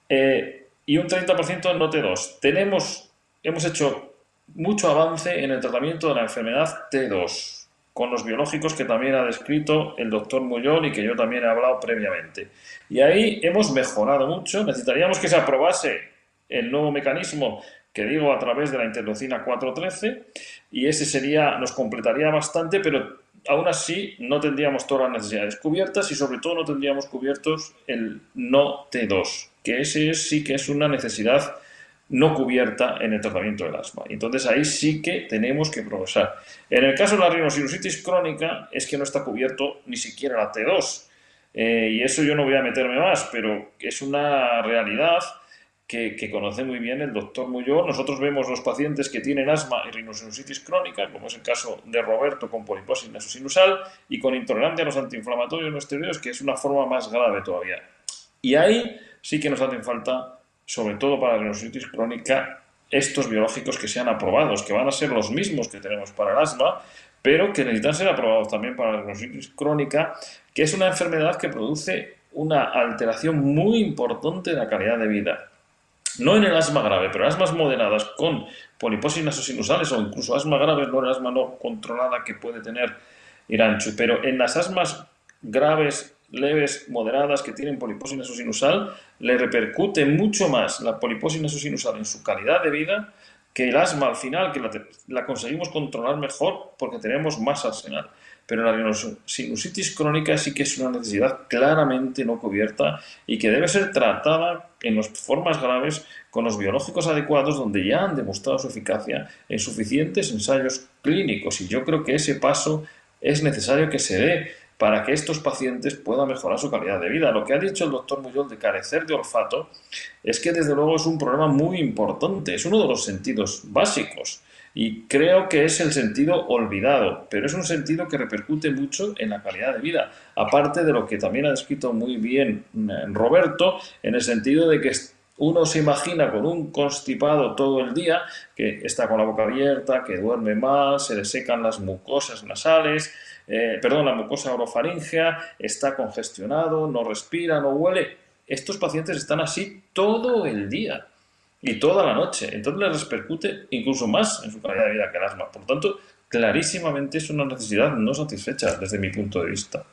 Eh, y un 30% no T2. Tenemos hemos hecho mucho avance en el tratamiento de la enfermedad T2, con los biológicos que también ha descrito el doctor Mullón y que yo también he hablado previamente. Y ahí hemos mejorado mucho. Necesitaríamos que se aprobase el nuevo mecanismo que digo a través de la interleucina 413 y ese sería nos completaría bastante, pero aún así no tendríamos todas las necesidades cubiertas y sobre todo no tendríamos cubiertos el no T2, que ese sí que es una necesidad no cubierta en el tratamiento del asma. Entonces ahí sí que tenemos que progresar. En el caso de la rinosinusitis crónica es que no está cubierto ni siquiera la T2. Eh, y eso yo no voy a meterme más, pero es una realidad que, conoce muy bien el doctor Muyó. Nosotros vemos los pacientes que tienen asma y rinosinusitis crónica, como es el caso de Roberto con poliposis nasosinusal y con intolerancia a los antiinflamatorios no esteroides, que es una forma más grave todavía. Y ahí sí que nos hacen falta sobre todo para la sinusitis crónica, estos biológicos que sean aprobados, que van a ser los mismos que tenemos para el asma, pero que necesitan ser aprobados también para la sinusitis crónica, que es una enfermedad que produce una alteración muy importante de la calidad de vida. No en el asma grave, pero asmas moderadas con poliposis nasosinusales o incluso asma grave, no el asma no controlada que puede tener Iranchu, pero en las asmas graves leves, moderadas, que tienen poliposis nasosinusal, le repercute mucho más la poliposis nasosinusal en su calidad de vida que el asma al final, que la, conseguimos controlar mejor porque tenemos más arsenal. Pero la sinusitis crónica sí que es una necesidad claramente no cubierta y que debe ser tratada en las formas graves con los biológicos adecuados donde ya han demostrado su eficacia en suficientes ensayos clínicos. Y yo creo que ese paso es necesario que se dé para que estos pacientes puedan mejorar su calidad de vida. Lo que ha dicho el doctor Muyol de carecer de olfato es que desde luego es un problema muy importante, es uno de los sentidos básicos y creo que es el sentido olvidado, pero es un sentido que repercute mucho en la calidad de vida, aparte de lo que también ha descrito muy bien eh, Roberto, en el sentido de que uno se imagina con un constipado todo el día, que está con la boca abierta, que duerme más, se le secan las mucosas nasales, eh, perdón, la mucosa orofaringea, está congestionado, no respira, no huele. Estos pacientes están así todo el día y toda la noche. Entonces les repercute incluso más en su calidad de vida que el asma. Por lo tanto, clarísimamente es una necesidad no satisfecha desde mi punto de vista.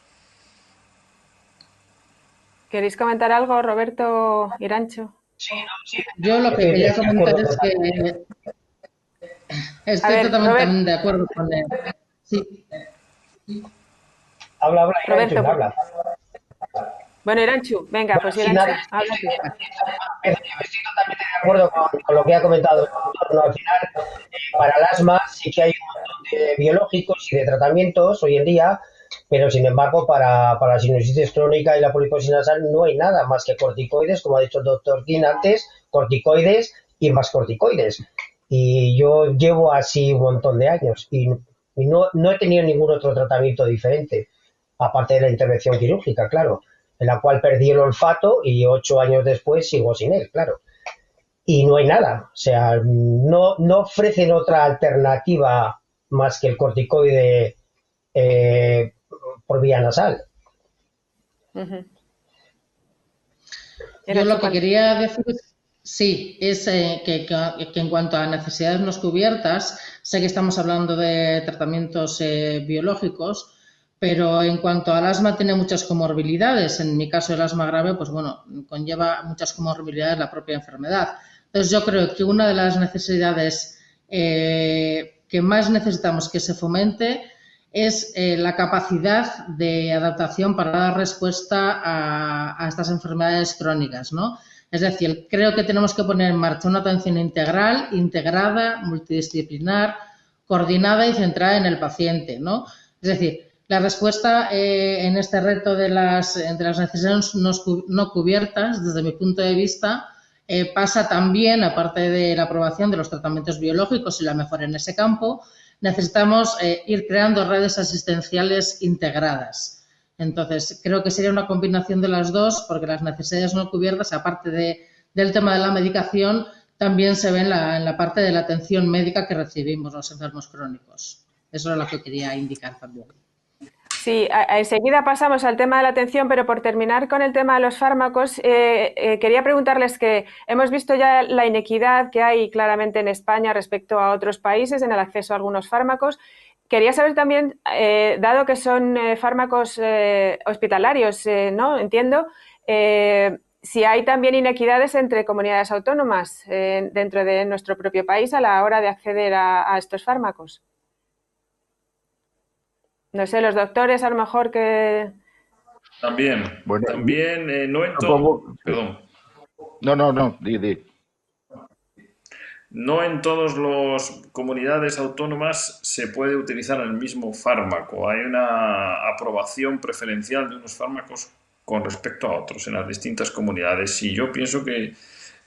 ¿Queréis comentar algo, Roberto Irancho? Sí, sí. Yo lo que quería comentar es que estoy totalmente de acuerdo con él. Sí. Habla, habla, Roberto, habla. Bueno, Iranchu, venga, pues Iranchu, habla Estoy totalmente de acuerdo con, lo que ha comentado el Al final, eh, para el asma sí que hay un montón de biológicos y de tratamientos hoy en día, pero sin embargo para, para la sinusitis crónica y la poliposis nasal no hay nada más que corticoides, como ha dicho el doctor King antes, corticoides y más corticoides. Y yo llevo así un montón de años y y no, no he tenido ningún otro tratamiento diferente, aparte de la intervención quirúrgica, claro, en la cual perdí el olfato y ocho años después sigo sin él, claro. Y no hay nada, o sea, no, no ofrecen otra alternativa más que el corticoide eh, por vía nasal. Yo lo que quería decir Sí, es eh, que, en cuanto a necesidades no cubiertas, sé que estamos hablando de tratamientos eh, biológicos, pero en cuanto al asma tiene muchas comorbilidades. En mi caso el asma grave, pues bueno, conlleva muchas comorbilidades la propia enfermedad. Entonces yo creo que una de las necesidades eh, que más necesitamos que se fomente es la capacidad de adaptación para dar respuesta a, a estas enfermedades crónicas, ¿no? Es decir, creo que tenemos que poner en marcha una atención integral, integrada, multidisciplinar, coordinada y centrada en el paciente, ¿no? Es decir, La respuesta eh, en este reto de las, de las necesidades no, cubiertas, desde mi punto de vista, eh, pasa también, aparte de la aprobación de los tratamientos biológicos y la mejora en ese campo, necesitamos eh, ir creando redes asistenciales integradas. Entonces, creo que sería una combinación de las dos, porque las necesidades no cubiertas, aparte de, del tema de la medicación, también se ven en la, parte de la atención médica que recibimos los enfermos crónicos. Eso es lo que quería indicar también. Sí, enseguida pasamos al tema de la atención, pero por terminar con el tema de los fármacos, eh, eh, quería preguntarles que hemos visto ya la inequidad que hay claramente en España respecto a otros países en el acceso a algunos fármacos. Quería saber también, eh, dado que son fármacos hospitalarios, ¿no? Entiendo, si hay también inequidades entre comunidades autónomas dentro de nuestro propio país a la hora de acceder a estos fármacos. No sé, los doctores a lo mejor que... También, bueno, también, eh, no en todo... Perdón. No, no, no, di, No en todas las comunidades autónomas se puede utilizar el mismo fármaco. Hay una aprobación preferencial de unos fármacos con respecto a otros en las distintas comunidades. Y yo pienso que,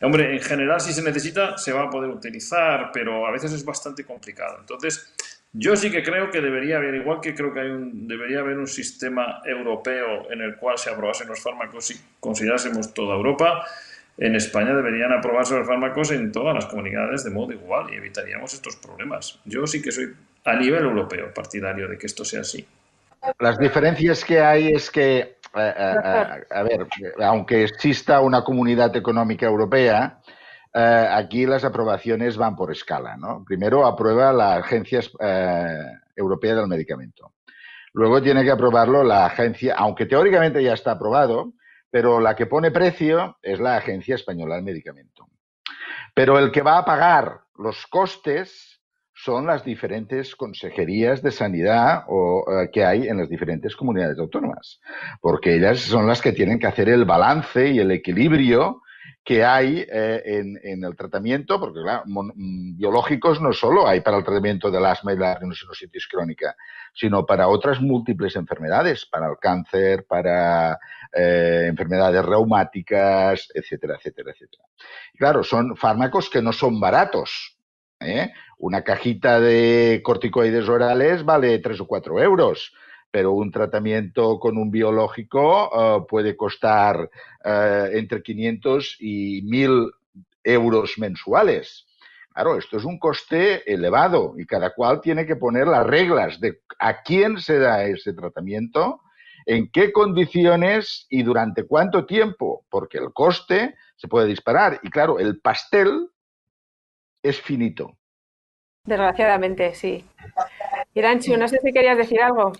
hombre, en general si se necesita se va a poder utilizar, pero a veces es bastante complicado. Entonces, yo sí que creo que debería haber, igual que creo que hay un, debería haber un sistema europeo en el cual se aprobasen los fármacos si considerásemos toda Europa, en España deberían aprobarse los fármacos en todas las comunidades de modo igual y evitaríamos estos problemas. Yo sí que soy a nivel europeo partidario de que esto sea así. Las diferencias que hay es que, eh, eh, eh, a ver, aunque exista una comunidad económica europea, aquí las aprobaciones van por escala. ¿no? Primero aprueba la Agencia Europea del Medicamento. Luego tiene que aprobarlo la agencia, aunque teóricamente ya está aprobado, pero la que pone precio es la Agencia Española del Medicamento. Pero el que va a pagar los costes son las diferentes consejerías de sanidad eh, que hay en las diferentes comunidades autónomas, porque ellas son las que tienen que hacer el balance y el equilibrio que hay eh, en, el tratamiento, porque mm, biológicos no solo hay para el tratamiento del asma y la rinocinositis crónica, sino para otras múltiples enfermedades, para el cáncer, para eh, enfermedades reumáticas, etcétera, etcétera, etcétera. claro, son fármacos que no son baratos. ¿eh? Una cajita de corticoides orales vale 3 o 4 euros pero un tratamiento con un biológico eh, puede costar eh, entre 500 y 1000 euros mensuales. Claro, esto es un coste elevado y cada cual tiene que poner las reglas de a quién se da ese tratamiento, en qué condiciones y durante cuánto tiempo, porque el coste se puede disparar. Y claro, el pastel es finito. Desgraciadamente, sí. Iranchu, no sé si querías decir algo.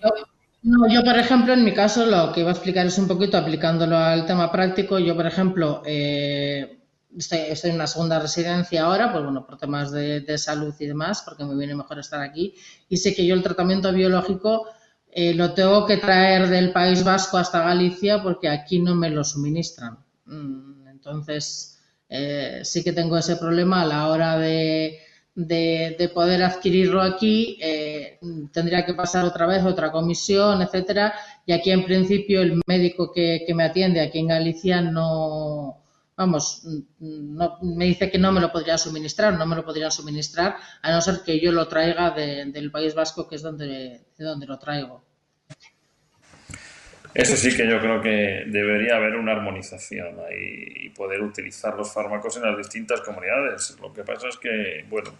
No, yo, por ejemplo, en mi caso, lo que iba a explicar es un poquito aplicándolo al tema práctico. Yo, por ejemplo, eh, estoy, en una segunda residencia ahora, pues bueno, por temas de, salud y demás, porque me viene mejor estar aquí. Y sé que yo el tratamiento biológico eh, lo tengo que traer del País Vasco hasta Galicia porque aquí no me lo suministran. Mm, entonces, eh, sí que tengo ese problema a la hora de de, poder adquirirlo aquí, eh, tendría que pasar otra vez otra comisión, etcétera. Y aquí, en principio, el médico que, me atiende aquí en Galicia no, vamos, no, me dice que no me lo podría suministrar, no me lo podrían suministrar, a no ser que yo lo traiga del País Vasco, que es donde, de donde lo traigo. Eso sí que yo creo que debería haber una armonización y poder utilizar los fármacos en las distintas comunidades. Lo que pasa es que, bueno,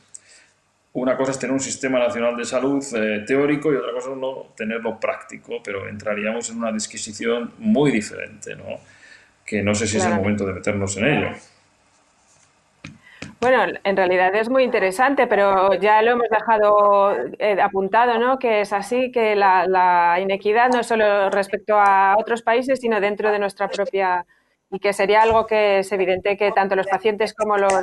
una cosa es tener un sistema nacional de salud eh, teórico y otra cosa es no tenerlo práctico, pero entraríamos en una disquisición muy diferente, ¿no? Que no sé si es el momento de meternos en ello. Bueno, en realidad es muy interesante, pero ya lo hemos dejado eh, apuntado, ¿no? Que es así, que la, inequidad no es solo respecto a otros países, sino dentro de nuestra propia y que sería algo que es evidente que tanto los pacientes como los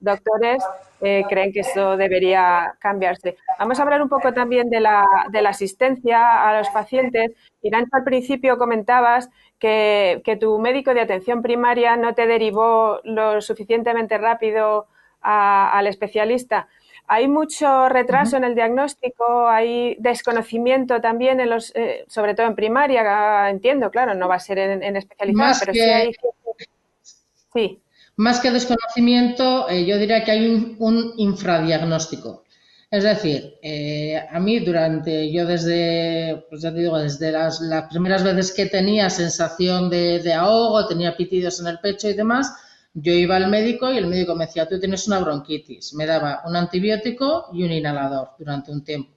doctores eh, creen que eso debería cambiarse. Vamos a hablar un poco también de la, de la asistencia a los pacientes. Irán, al principio comentabas que, que tu médico de atención primaria no te derivó lo suficientemente rápido al especialista. hay mucho retraso en el diagnóstico, hay desconocimiento también, en los, eh, sobre todo en primaria, entiendo, claro, no va a ser en, en especializada, pero sí hay... Sí. Más que desconocimiento, eh, yo diría que hay un, infradiagnóstico. Es decir, eh, a mí durante, yo desde, pues ya te digo, desde las, primeras veces que tenía sensación de, de ahogo, tenía pitidos en el pecho y demás, yo iba al médico y el médico me decía, tú tienes una bronquitis. Me daba un antibiótico y un inhalador durante un tiempo.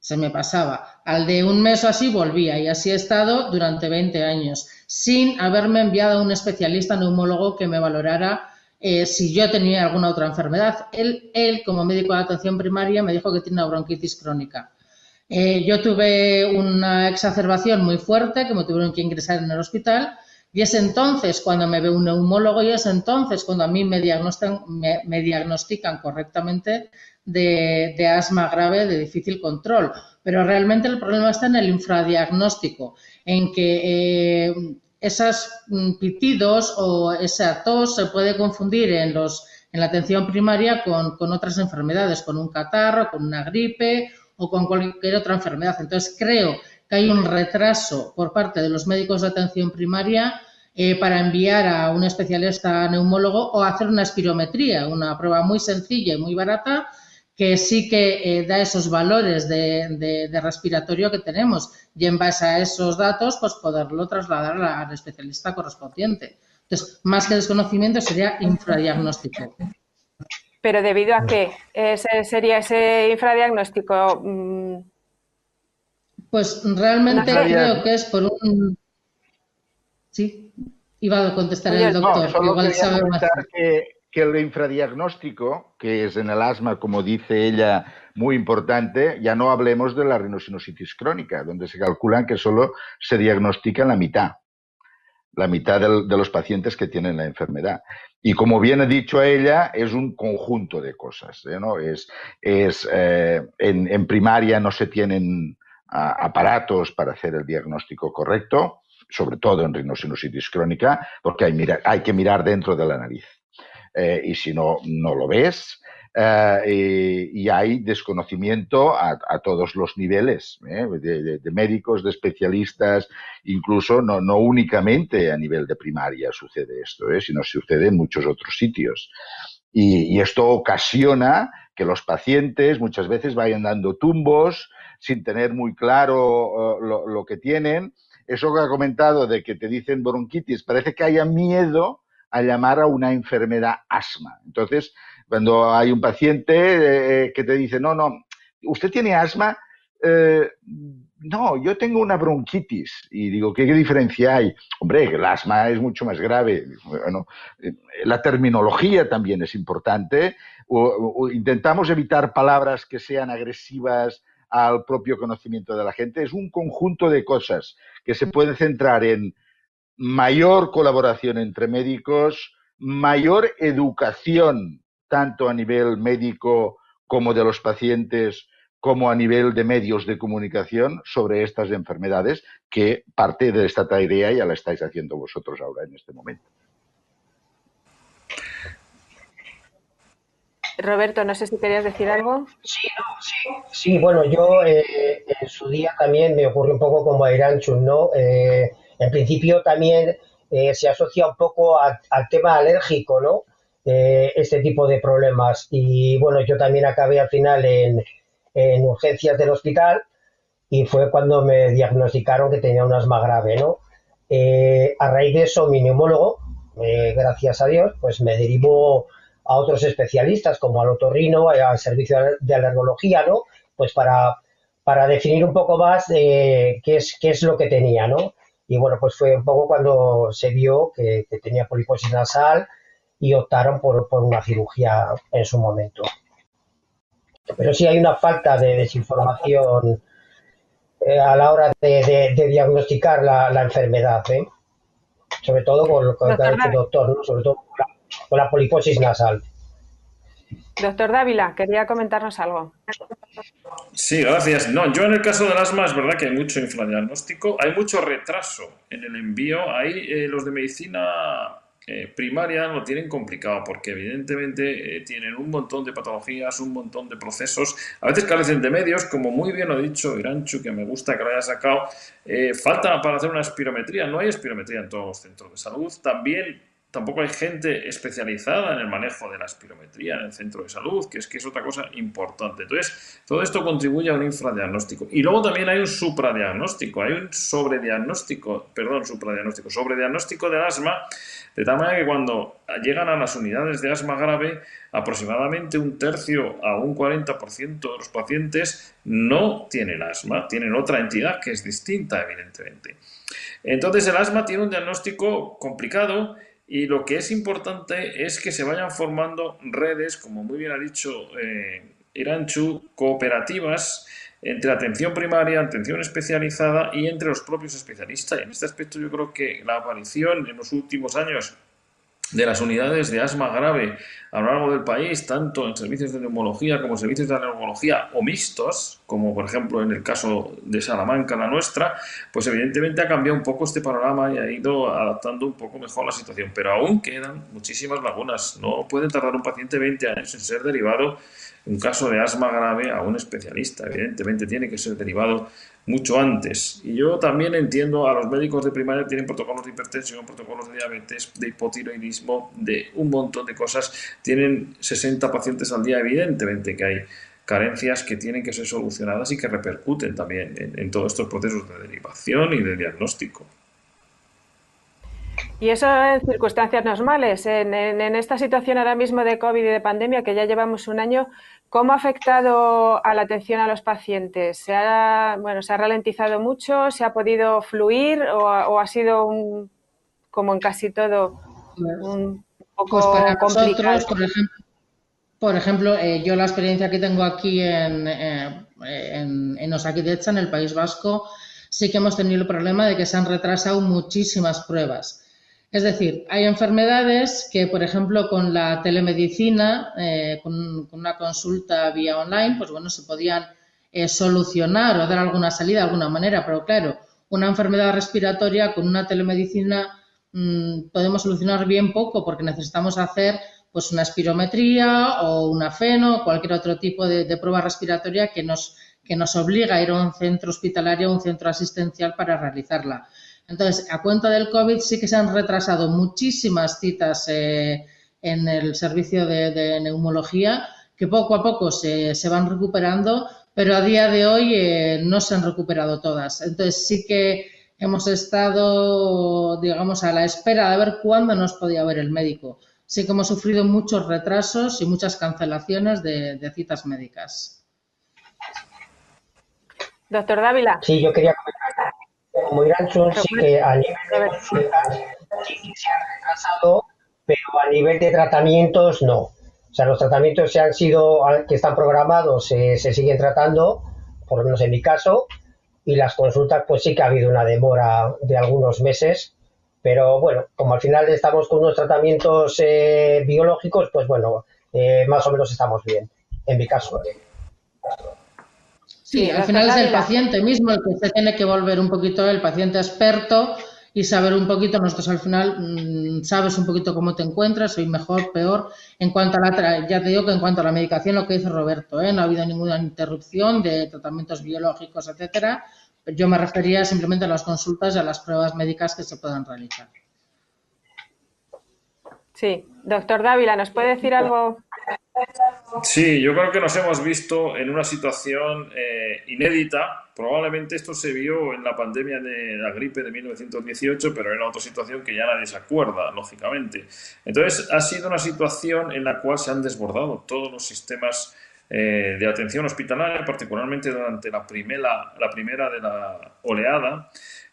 Se me pasaba. Al de un mes o así volvía y así he estado durante 20 años, sin haberme enviado a un especialista neumólogo que me valorara eh, si yo tenía alguna otra enfermedad. Él, él, como médico de atención primaria, me dijo que tiene una bronquitis crónica. Eh, yo tuve una exacerbación muy fuerte que me tuvieron que ingresar en el hospital y es entonces cuando me ve un neumólogo y es entonces cuando a mí me diagnostican, me, diagnostican correctamente de, asma grave de difícil control. Pero realmente el problema está en el infradiagnóstico, en que eh, esos mm, pitidos o esa tos se puede confundir en, los, en la atención primaria con, con otras enfermedades, con un catarro, con una gripe o con cualquier otra enfermedad. Entonces creo que hay un retraso por parte de los médicos de atención primaria eh, para enviar a un especialista neumólogo o hacer una espirometría, una prueba muy sencilla y muy barata que sí que eh, da esos valores de, respiratorio que tenemos y en base a esos datos pues poderlo trasladar al especialista correspondiente. Entonces, más que desconocimiento sería infradiagnóstico. Pero debido a qué ese sería ese infradiagnóstico mm, pues realmente creo que es por un... Sí, iba a contestar el doctor, no, igual sabe más. Que, que el infradiagnóstico, que es en el asma, como dice ella, muy importante, ya no hablemos de la rinosinusitis crónica, donde se calculan que solo se diagnostica la mitad, la mitad de, los pacientes que tienen la enfermedad. Y como bien ha dicho ella, es un conjunto de cosas. ¿eh? ¿no? Es, es eh, en, en, primaria no se tienen aparatos para hacer el diagnóstico correcto, sobre todo en rinosinusitis crónica, porque hay, que mirar dentro de la nariz. Eh, y si no, no lo ves. Eh, y, hay desconocimiento a, todos los niveles, ¿eh? de, médicos, de especialistas, incluso no, únicamente a nivel de primaria sucede esto, sino sucede en muchos otros sitios. Y, esto ocasiona que los pacientes muchas veces vayan dando tumbos, sin tener muy claro lo, que tienen. Eso que ha comentado de que te dicen bronquitis, parece que haya miedo a llamar a una enfermedad asma. Entonces, cuando hay un paciente eh, que te dice, no, no, usted tiene asma, eh, no, yo tengo una bronquitis. Y digo, ¿qué, diferencia hay? Hombre, el asma es mucho más grave. Bueno, eh, la terminología también es importante. intentamos evitar palabras que sean agresivas al propio conocimiento de la gente. Es un conjunto de cosas que se pueden centrar en mayor colaboración entre médicos, mayor educación, tanto a nivel médico como de los pacientes, como a nivel de medios de comunicación sobre estas enfermedades, que parte de esta tarea ya la estáis haciendo vosotros ahora en este momento. Roberto, no sé si querías decir algo. Sí, sí, bueno, yo eh, en su día también me ocurrió un poco como a Irán ¿no? Eh, en principio también eh, se asocia un poco al tema alérgico, ¿no? este tipo de problemas. Y bueno, yo también acabé al final en, en urgencias del hospital y fue cuando me diagnosticaron que tenía un asma grave, ¿no? a raíz de eso, mi neumólogo, gracias a Dios, pues me derivó a otros especialistas como al otorrino, al servicio de alergología, ¿no? Pues para, para definir un poco más qué, es, qué es lo que tenía, ¿no? Y bueno, pues fue un poco cuando se vio que, tenía poliposis nasal y optaron por, una cirugía en su momento. Pero sí hay una falta de desinformación eh, a la hora de, diagnosticar la, enfermedad, ¿eh? sobre todo con, lo que ha dicho el doctor, ¿no? sobre todo con la poliposis nasal. Doctor Dávila, quería comentarnos algo. Sí, gracias. No, yo en el caso del asma es verdad que hay mucho infradiagnóstico, hay mucho retraso en el envío. Ahí eh, los de medicina eh, primaria lo tienen complicado porque evidentemente eh, tienen un montón de patologías, un montón de procesos, a veces carecen de medios, como muy bien lo ha dicho Iranchu, que me gusta que lo haya sacado, eh, falta para hacer una espirometría, no hay espirometría en todos los centros de salud, también Tampoco hay gente especializada en el manejo de la espirometría en el centro de salud, que es que es otra cosa importante. Entonces, todo esto contribuye a un infradiagnóstico. Y luego también hay un supradiagnóstico, hay un sobrediagnóstico, perdón, supradiagnóstico, sobrediagnóstico del asma, de tal manera que cuando llegan a las unidades de asma grave, aproximadamente un tercio a un 40% de los pacientes no tienen asma, tienen otra entidad que es distinta, evidentemente. Entonces, el asma tiene un diagnóstico complicado y lo que es importante es que se vayan formando redes, como muy bien ha dicho eh, Iranchu, cooperativas entre atención primaria, atención especializada y entre los propios especialistas. Y en este aspecto yo creo que la aparición en los últimos años de las unidades de asma grave a lo largo del país, tanto en servicios de neumología como servicios de neumología o mixtos, como por ejemplo en el caso de Salamanca, la nuestra, pues evidentemente ha cambiado un poco este panorama y ha ido adaptando un poco mejor la situación. Pero aún quedan muchísimas lagunas. No puede tardar un paciente 20 años en ser derivado, un caso de asma grave, a un especialista. Evidentemente tiene que ser derivado mucho antes. Y yo también entiendo a los médicos de primaria tienen protocolos de hipertensión, protocolos de diabetes, de hipotiroidismo, de un montón de cosas. Tienen 60 pacientes al día, evidentemente que hay carencias que tienen que ser solucionadas y que repercuten también en, todos estos procesos de derivación y de diagnóstico. Y eso en circunstancias normales. En, en, esta situación ahora mismo de COVID y de pandemia, que ya llevamos un año, ¿Cómo ha afectado a la atención a los pacientes? ¿Se ha, bueno, ¿se ha ralentizado mucho? ¿Se ha podido fluir o, ha sido un, como en casi todo un poco pues para complicado? Nosotros, por ejemplo, por ejemplo eh, yo la experiencia que tengo aquí en, eh, en, en en el País Vasco, sí que hemos tenido el problema de que se han retrasado muchísimas pruebas. Es decir, hay enfermedades que, por ejemplo, con la telemedicina, eh, con, una consulta vía online, pues bueno, se podían eh, solucionar o dar alguna salida de alguna manera, pero claro, una enfermedad respiratoria con una telemedicina mm, podemos solucionar bien poco porque necesitamos hacer pues una espirometría o una feno o cualquier otro tipo de, prueba respiratoria que nos, que nos obliga a ir a un centro hospitalario o un centro asistencial para realizarla. Entonces, a cuenta del COVID sí que se han retrasado muchísimas citas eh, en el servicio de, neumología que poco a poco se, van recuperando, pero a día de hoy eh, no se han recuperado todas. Entonces, sí que hemos estado, digamos, a la espera de ver cuándo nos podía ver el médico. Sí que hemos sufrido muchos retrasos y muchas cancelaciones de, de citas médicas. Doctor Dávila. Sí, yo quería comentar como Iranchun sí que a nivel de consultas sí que se han retrasado, pero a nivel de tratamientos no. O sea, los tratamientos se han sido, que están programados, se, se siguen tratando, por lo menos en mi caso, y las consultas, pues sí que ha habido una demora de algunos meses, pero bueno, como al final estamos con unos tratamientos eh, biológicos, pues bueno, eh, más o menos estamos bien, en mi caso. Eh. Sí, al final es el paciente mismo el que se tiene que volver un poquito el paciente experto y saber un poquito, nosotros al final mm, sabes un poquito cómo te encuentras, soy mejor, peor. En cuanto a la, ya te digo que en cuanto a la medicación, lo que dice Roberto, ¿eh? no ha habido ninguna interrupción de tratamientos biológicos, etcétera. Yo me refería simplemente a las consultas y a las pruebas médicas que se puedan realizar. Sí, doctor Dávila, ¿nos puede decir algo Sí, yo creo que nos hemos visto en una situación eh, inédita. Probablemente esto se vio en la pandemia de la gripe de 1918, pero era otra situación que ya nadie se acuerda, lógicamente. Entonces, ha sido una situación en la cual se han desbordado todos los sistemas eh, de atención hospitalaria, particularmente durante la primera, la primera de la oleada,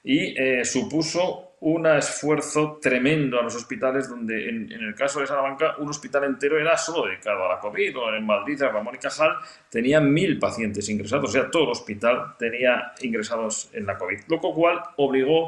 y eh, supuso un esfuerzo tremendo a los hospitales, donde en, el caso de Salamanca un hospital entero era solo dedicado a la COVID, o en Madrid, a Ramón y Cajal, tenían mil pacientes ingresados, o sea, todo el hospital tenía ingresados en la COVID, lo cual obligó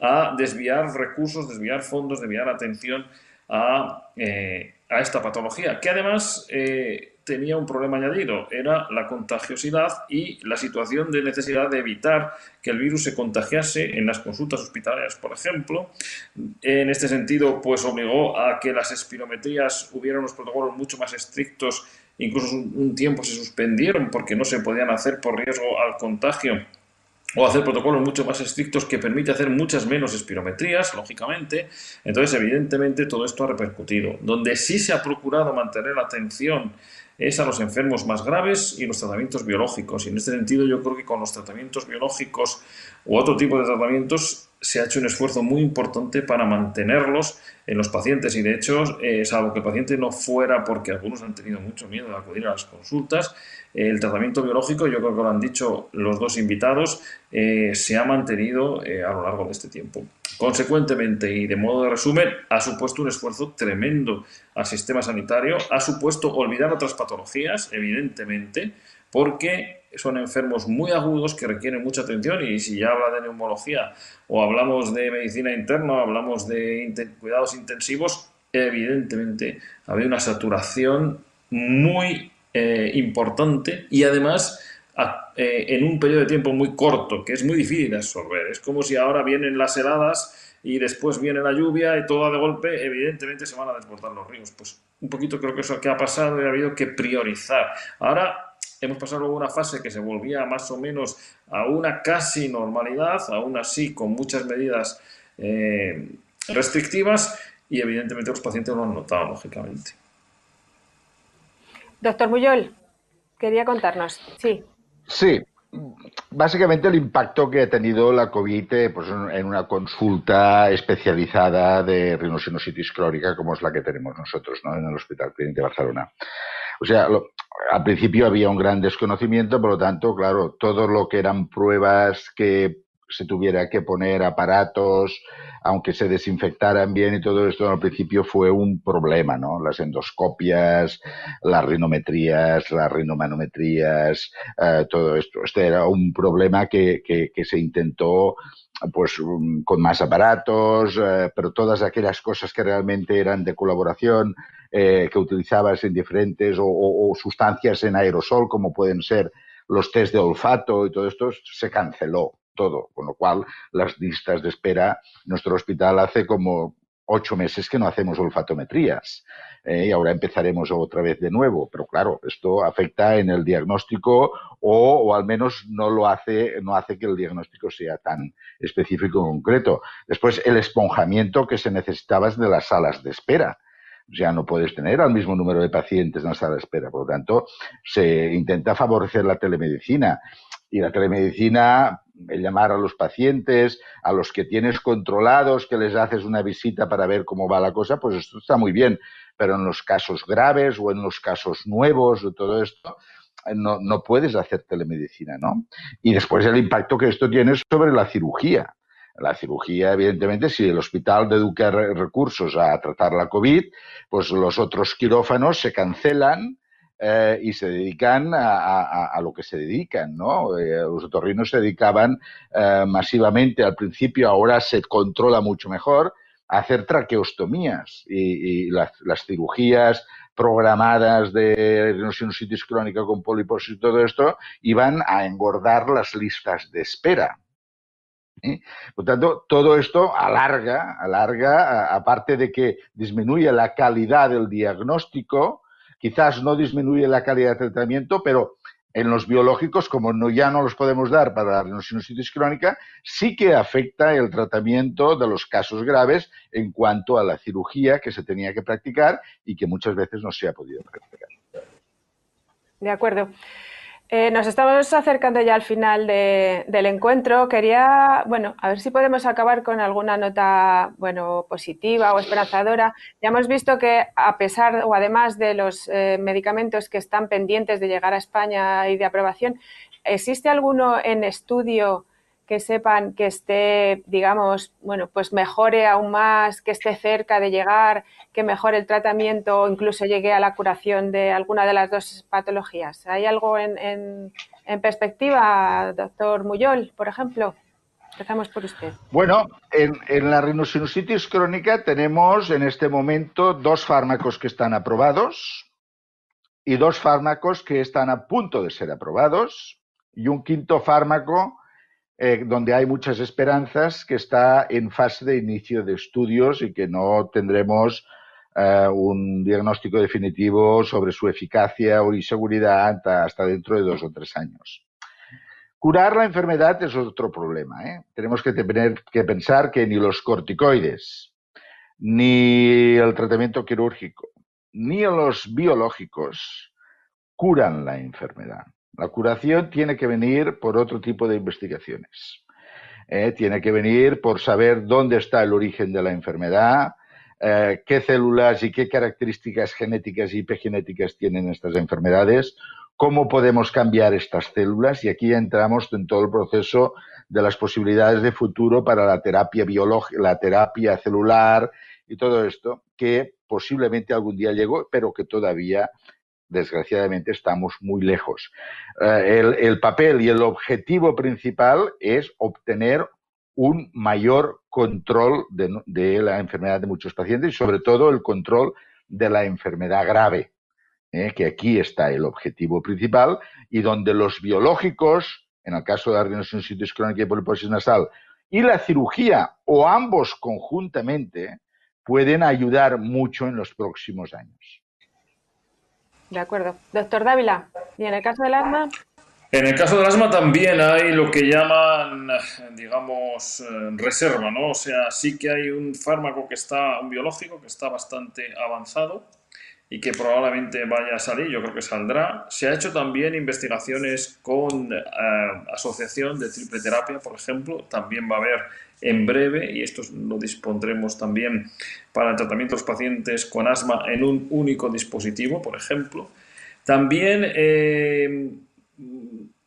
a desviar recursos, desviar fondos, desviar atención a, eh, esta patología, que además, eh, tenía un problema añadido, era la contagiosidad y la situación de necesidad de evitar que el virus se contagiase en las consultas hospitalarias, por ejemplo. En este sentido, pues obligó a que las espirometrías hubieran unos protocolos mucho más estrictos, incluso un tiempo se suspendieron porque no se podían hacer por riesgo al contagio o hacer protocolos mucho más estrictos que permite hacer muchas menos espirometrías, lógicamente. Entonces, evidentemente, todo esto ha repercutido. Donde sí se ha procurado mantener la atención es a los enfermos más graves y los tratamientos biológicos. Y en este sentido, yo creo que con los tratamientos biológicos u otro tipo de tratamientos se ha hecho un esfuerzo muy importante para mantenerlos en los pacientes y de hecho, eh, salvo que el paciente no fuera porque algunos han tenido mucho miedo de acudir a las consultas, el tratamiento biológico, yo creo que lo han dicho los dos invitados, eh, se ha mantenido eh, a lo largo de este tiempo. Consecuentemente, y de modo de resumen, ha supuesto un esfuerzo tremendo al sistema sanitario, ha supuesto olvidar otras patologías, evidentemente, porque son enfermos muy agudos que requieren mucha atención y si ya habla de neumología o hablamos de medicina interna o hablamos de cuidados intensivos, evidentemente había una saturación muy eh, importante y además eh, en un periodo de tiempo muy corto, que es muy difícil de absorber. Es como si ahora vienen las heladas y después viene la lluvia y todo de golpe, evidentemente se van a desbordar los ríos. Pues un poquito creo que eso que ha pasado y ha habido que priorizar. Ahora hemos pasado una fase que se volvía más o menos a una casi normalidad, aún así con muchas medidas eh, restrictivas y evidentemente los pacientes lo han notado, lógicamente. Doctor Muyol, quería contarnos. Sí. Sí, básicamente el impacto que ha tenido la COVID eh, pues, en una consulta especializada de rinosinusitis crónica como es la que tenemos nosotros ¿no? en el Hospital Clínic de Barcelona. O sea, al principio había un gran desconocimiento, por lo tanto, claro, todo lo que eran pruebas que se tuviera que poner aparatos, aunque se desinfectaran bien y todo esto al principio fue un problema, ¿no? Las endoscopias, las rinometrías, las rinomanometrías, eh, todo esto. Este era un problema que, que, se intentó pues con más aparatos, eh, pero todas aquellas cosas que realmente eran de colaboración, eh, que utilizabas en diferentes o, o, sustancias en aerosol, como pueden ser los test de olfato y todo esto, se canceló todo, con lo cual las listas de espera, nuestro hospital hace como ocho meses que no hacemos olfatometrías eh, y ahora empezaremos otra vez de nuevo, pero claro, esto afecta en el diagnóstico o, al menos no lo hace, no hace que el diagnóstico sea tan específico y concreto. Después, el esponjamiento que se necesitaba de las salas de espera. Ya no puedes tener al mismo número de pacientes en la sala de espera. Por lo tanto, se intenta favorecer la telemedicina. Y la telemedicina el llamar a los pacientes, a los que tienes controlados, que les haces una visita para ver cómo va la cosa, pues esto está muy bien. Pero en los casos graves o en los casos nuevos o todo esto, no, no puedes hacer telemedicina, ¿no? Y después el impacto que esto tiene sobre la cirugía. La cirugía, evidentemente, si el hospital dedica recursos a tratar la COVID, pues los otros quirófanos se cancelan eh, y se dedican a, lo que se dedican, ¿no? Eh, los otorrinos se dedicaban eh, masivamente al principio, ahora se controla mucho mejor, a hacer traqueostomías y, las, cirugías programadas de sinusitis crónica con poliposis y todo esto iban a engordar las listas de espera. Por tanto, todo esto alarga, alarga, aparte de que disminuye la calidad del diagnóstico, quizás no disminuye la calidad del tratamiento, pero en los biológicos, como ya no los podemos dar para la sinusitis crónica, sí que afecta el tratamiento de los casos graves en cuanto a la cirugía que se tenía que practicar y que muchas veces no se ha podido practicar. De acuerdo. Eh, nos estamos acercando ya al final del encuentro. Quería, bueno, a ver si podemos acabar con alguna nota, bueno, positiva o esperanzadora. Ya hemos visto que a pesar o además de los eh, medicamentos que están pendientes de llegar a España y de aprobación, ¿existe alguno en estudio que sepan que esté, digamos, bueno, pues mejore aún más, que esté cerca de llegar, que mejore el tratamiento o incluso llegue a la curación de alguna de las dos patologías. ¿Hay algo en, perspectiva, doctor Muyol, por ejemplo? Empezamos por usted. Bueno, en, en, la rinosinusitis crónica tenemos en este momento dos fármacos que están aprobados y dos fármacos que están a punto de ser aprobados y un quinto fármaco eh, donde hay muchas esperanzas que está en fase de inicio de estudios y que no tendremos eh, un diagnóstico definitivo sobre su eficacia o seguridad hasta, dentro de dos o tres años. Curar la enfermedad es otro problema. ¿eh? Tenemos que tener que pensar que ni los corticoides, ni el tratamiento quirúrgico, ni los biológicos curan la enfermedad. La curación tiene que venir por otro tipo de investigaciones. ¿eh? tiene que venir por saber dónde está el origen de la enfermedad, eh, qué células y qué características genéticas y epigenéticas tienen estas enfermedades, cómo podemos cambiar estas células y aquí entramos en todo el proceso de las posibilidades de futuro para la terapia biológica, la terapia celular y todo esto que posiblemente algún día llegó, pero que todavía desgraciadamente estamos muy lejos. Eh, el, papel y el objetivo principal es obtener un mayor control de, la enfermedad de muchos pacientes y sobre todo el control de la enfermedad grave, ¿eh? que aquí está el objetivo principal y donde los biológicos, en el caso de la rinosinusitis crónica y poliposis nasal, y la cirugía o ambos conjuntamente pueden ayudar mucho en los próximos años. De acuerdo. Doctor Dávila, ¿y en el caso del asma? En el caso del asma también hay lo que llaman, digamos, eh, reserva, ¿no? O sea, sí que hay un fármaco que está, un biológico que está bastante avanzado y que probablemente vaya a salir, yo creo que saldrá. Se ha hecho también investigaciones con eh, asociación de triple terapia, por ejemplo, también va a haber en breve, y esto lo dispondremos también para el tratamiento de los pacientes con asma en un único dispositivo, por ejemplo. También eh,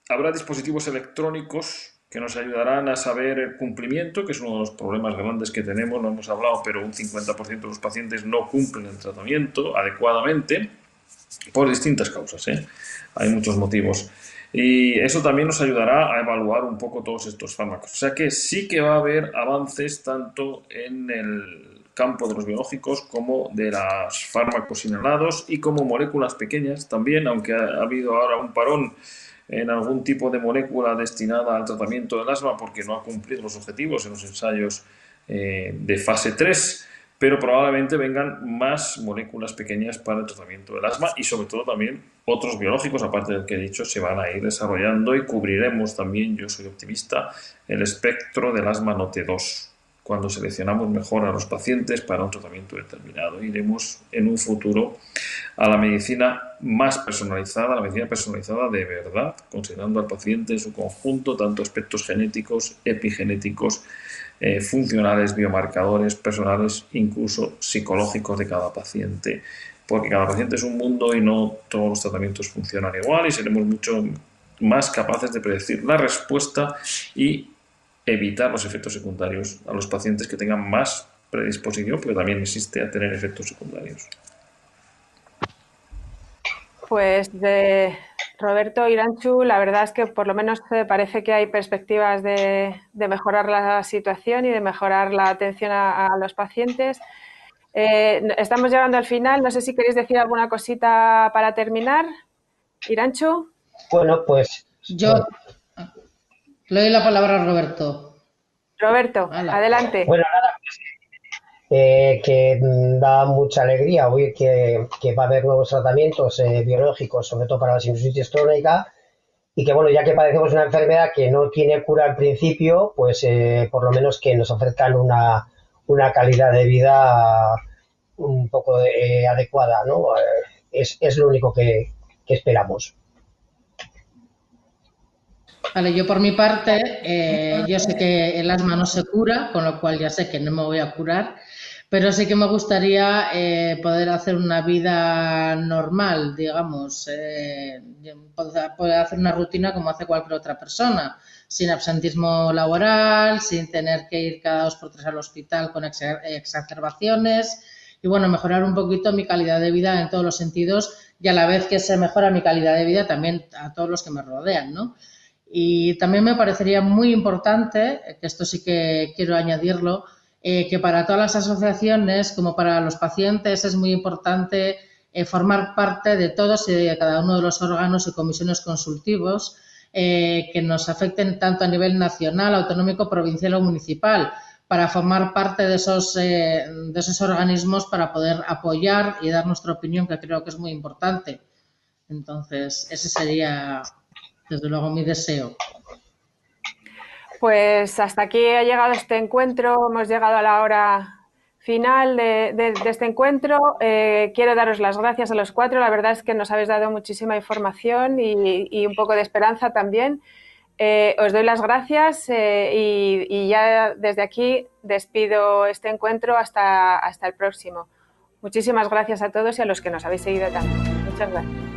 habrá dispositivos electrónicos que nos ayudarán a saber el cumplimiento, que es uno de los problemas grandes que tenemos, no hemos hablado, pero un 50% de los pacientes no cumplen el tratamiento adecuadamente por distintas causas. ¿eh? Hay muchos motivos. Y eso también nos ayudará a evaluar un poco todos estos fármacos. O sea que sí que va a haber avances tanto en el campo de los biológicos como de los fármacos inhalados y como moléculas pequeñas también, aunque ha, habido ahora un parón en algún tipo de molécula destinada al tratamiento del asma porque no ha cumplido los objetivos en los ensayos eh, de fase 3 pero probablemente vengan más moléculas pequeñas para el tratamiento del asma y sobre todo también otros biológicos, aparte del que he dicho, se van a ir desarrollando y cubriremos también, yo soy optimista, el espectro del asma NOT2 cuando seleccionamos mejor a los pacientes para un tratamiento determinado. Iremos en un futuro a la medicina más personalizada, la medicina personalizada de verdad, considerando al paciente en su conjunto, tanto aspectos genéticos, epigenéticos, eh, funcionales, biomarcadores personales, incluso psicológicos de cada paciente, porque cada paciente es un mundo y no todos los tratamientos funcionan igual y seremos mucho más capaces de predecir la respuesta y evitar los efectos secundarios a los pacientes que tengan más predisposición, pero también existe a tener efectos secundarios. Pues de, Roberto Iranchu, la verdad es que por lo menos parece que hay perspectivas de, mejorar la situación y de mejorar la atención a, los pacientes. Eh, estamos llegando al final. No sé si queréis decir alguna cosita para terminar. Iranchu. Bueno, pues. Yo le doy la palabra a Roberto. Roberto, adelante. Bueno, eh, que da mucha alegría oír que, va a haber nuevos tratamientos eh, biológicos, sobre todo para la sinusitis crónica, y que bueno, ya que padecemos una enfermedad que no tiene cura al principio, pues eh, por lo menos que nos ofrezcan una, una calidad de vida un poco adecuada, ¿no? Es, es, lo único que, que esperamos. Vale, yo por mi parte, yo sé que el asma no se cura, con lo cual ya sé que no me voy a curar, pero sí que me gustaría eh, poder hacer una vida normal, digamos, eh, poder hacer una rutina como hace cualquier otra persona, sin absentismo laboral, sin tener que ir cada dos por tres al hospital con exacerbaciones y bueno, mejorar un poquito mi calidad de vida en todos los sentidos y a la vez que se mejora mi calidad de vida también a todos los que me rodean, ¿no? Y también me parecería muy importante, que esto sí que quiero añadirlo, eh, que para todas las asociaciones como para los pacientes es muy importante eh, formar parte de todos y de cada uno de los órganos y comisiones consultivos eh, que nos afecten tanto a nivel nacional, autonómico, provincial o municipal, para formar parte de esos, de esos organismos para poder apoyar y dar nuestra opinión, que creo que es muy importante. Entonces, ese sería, desde luego, mi deseo. Pues hasta aquí ha llegado este encuentro, hemos llegado a la hora final de, este encuentro. Eh, quiero daros las gracias a los cuatro. La verdad es que nos habéis dado muchísima información y, un poco de esperanza también. Eh, os doy las gracias eh, y, ya desde aquí despido este encuentro hasta, hasta el próximo. Muchísimas gracias a todos y a los que nos habéis seguido también. Muchas gracias.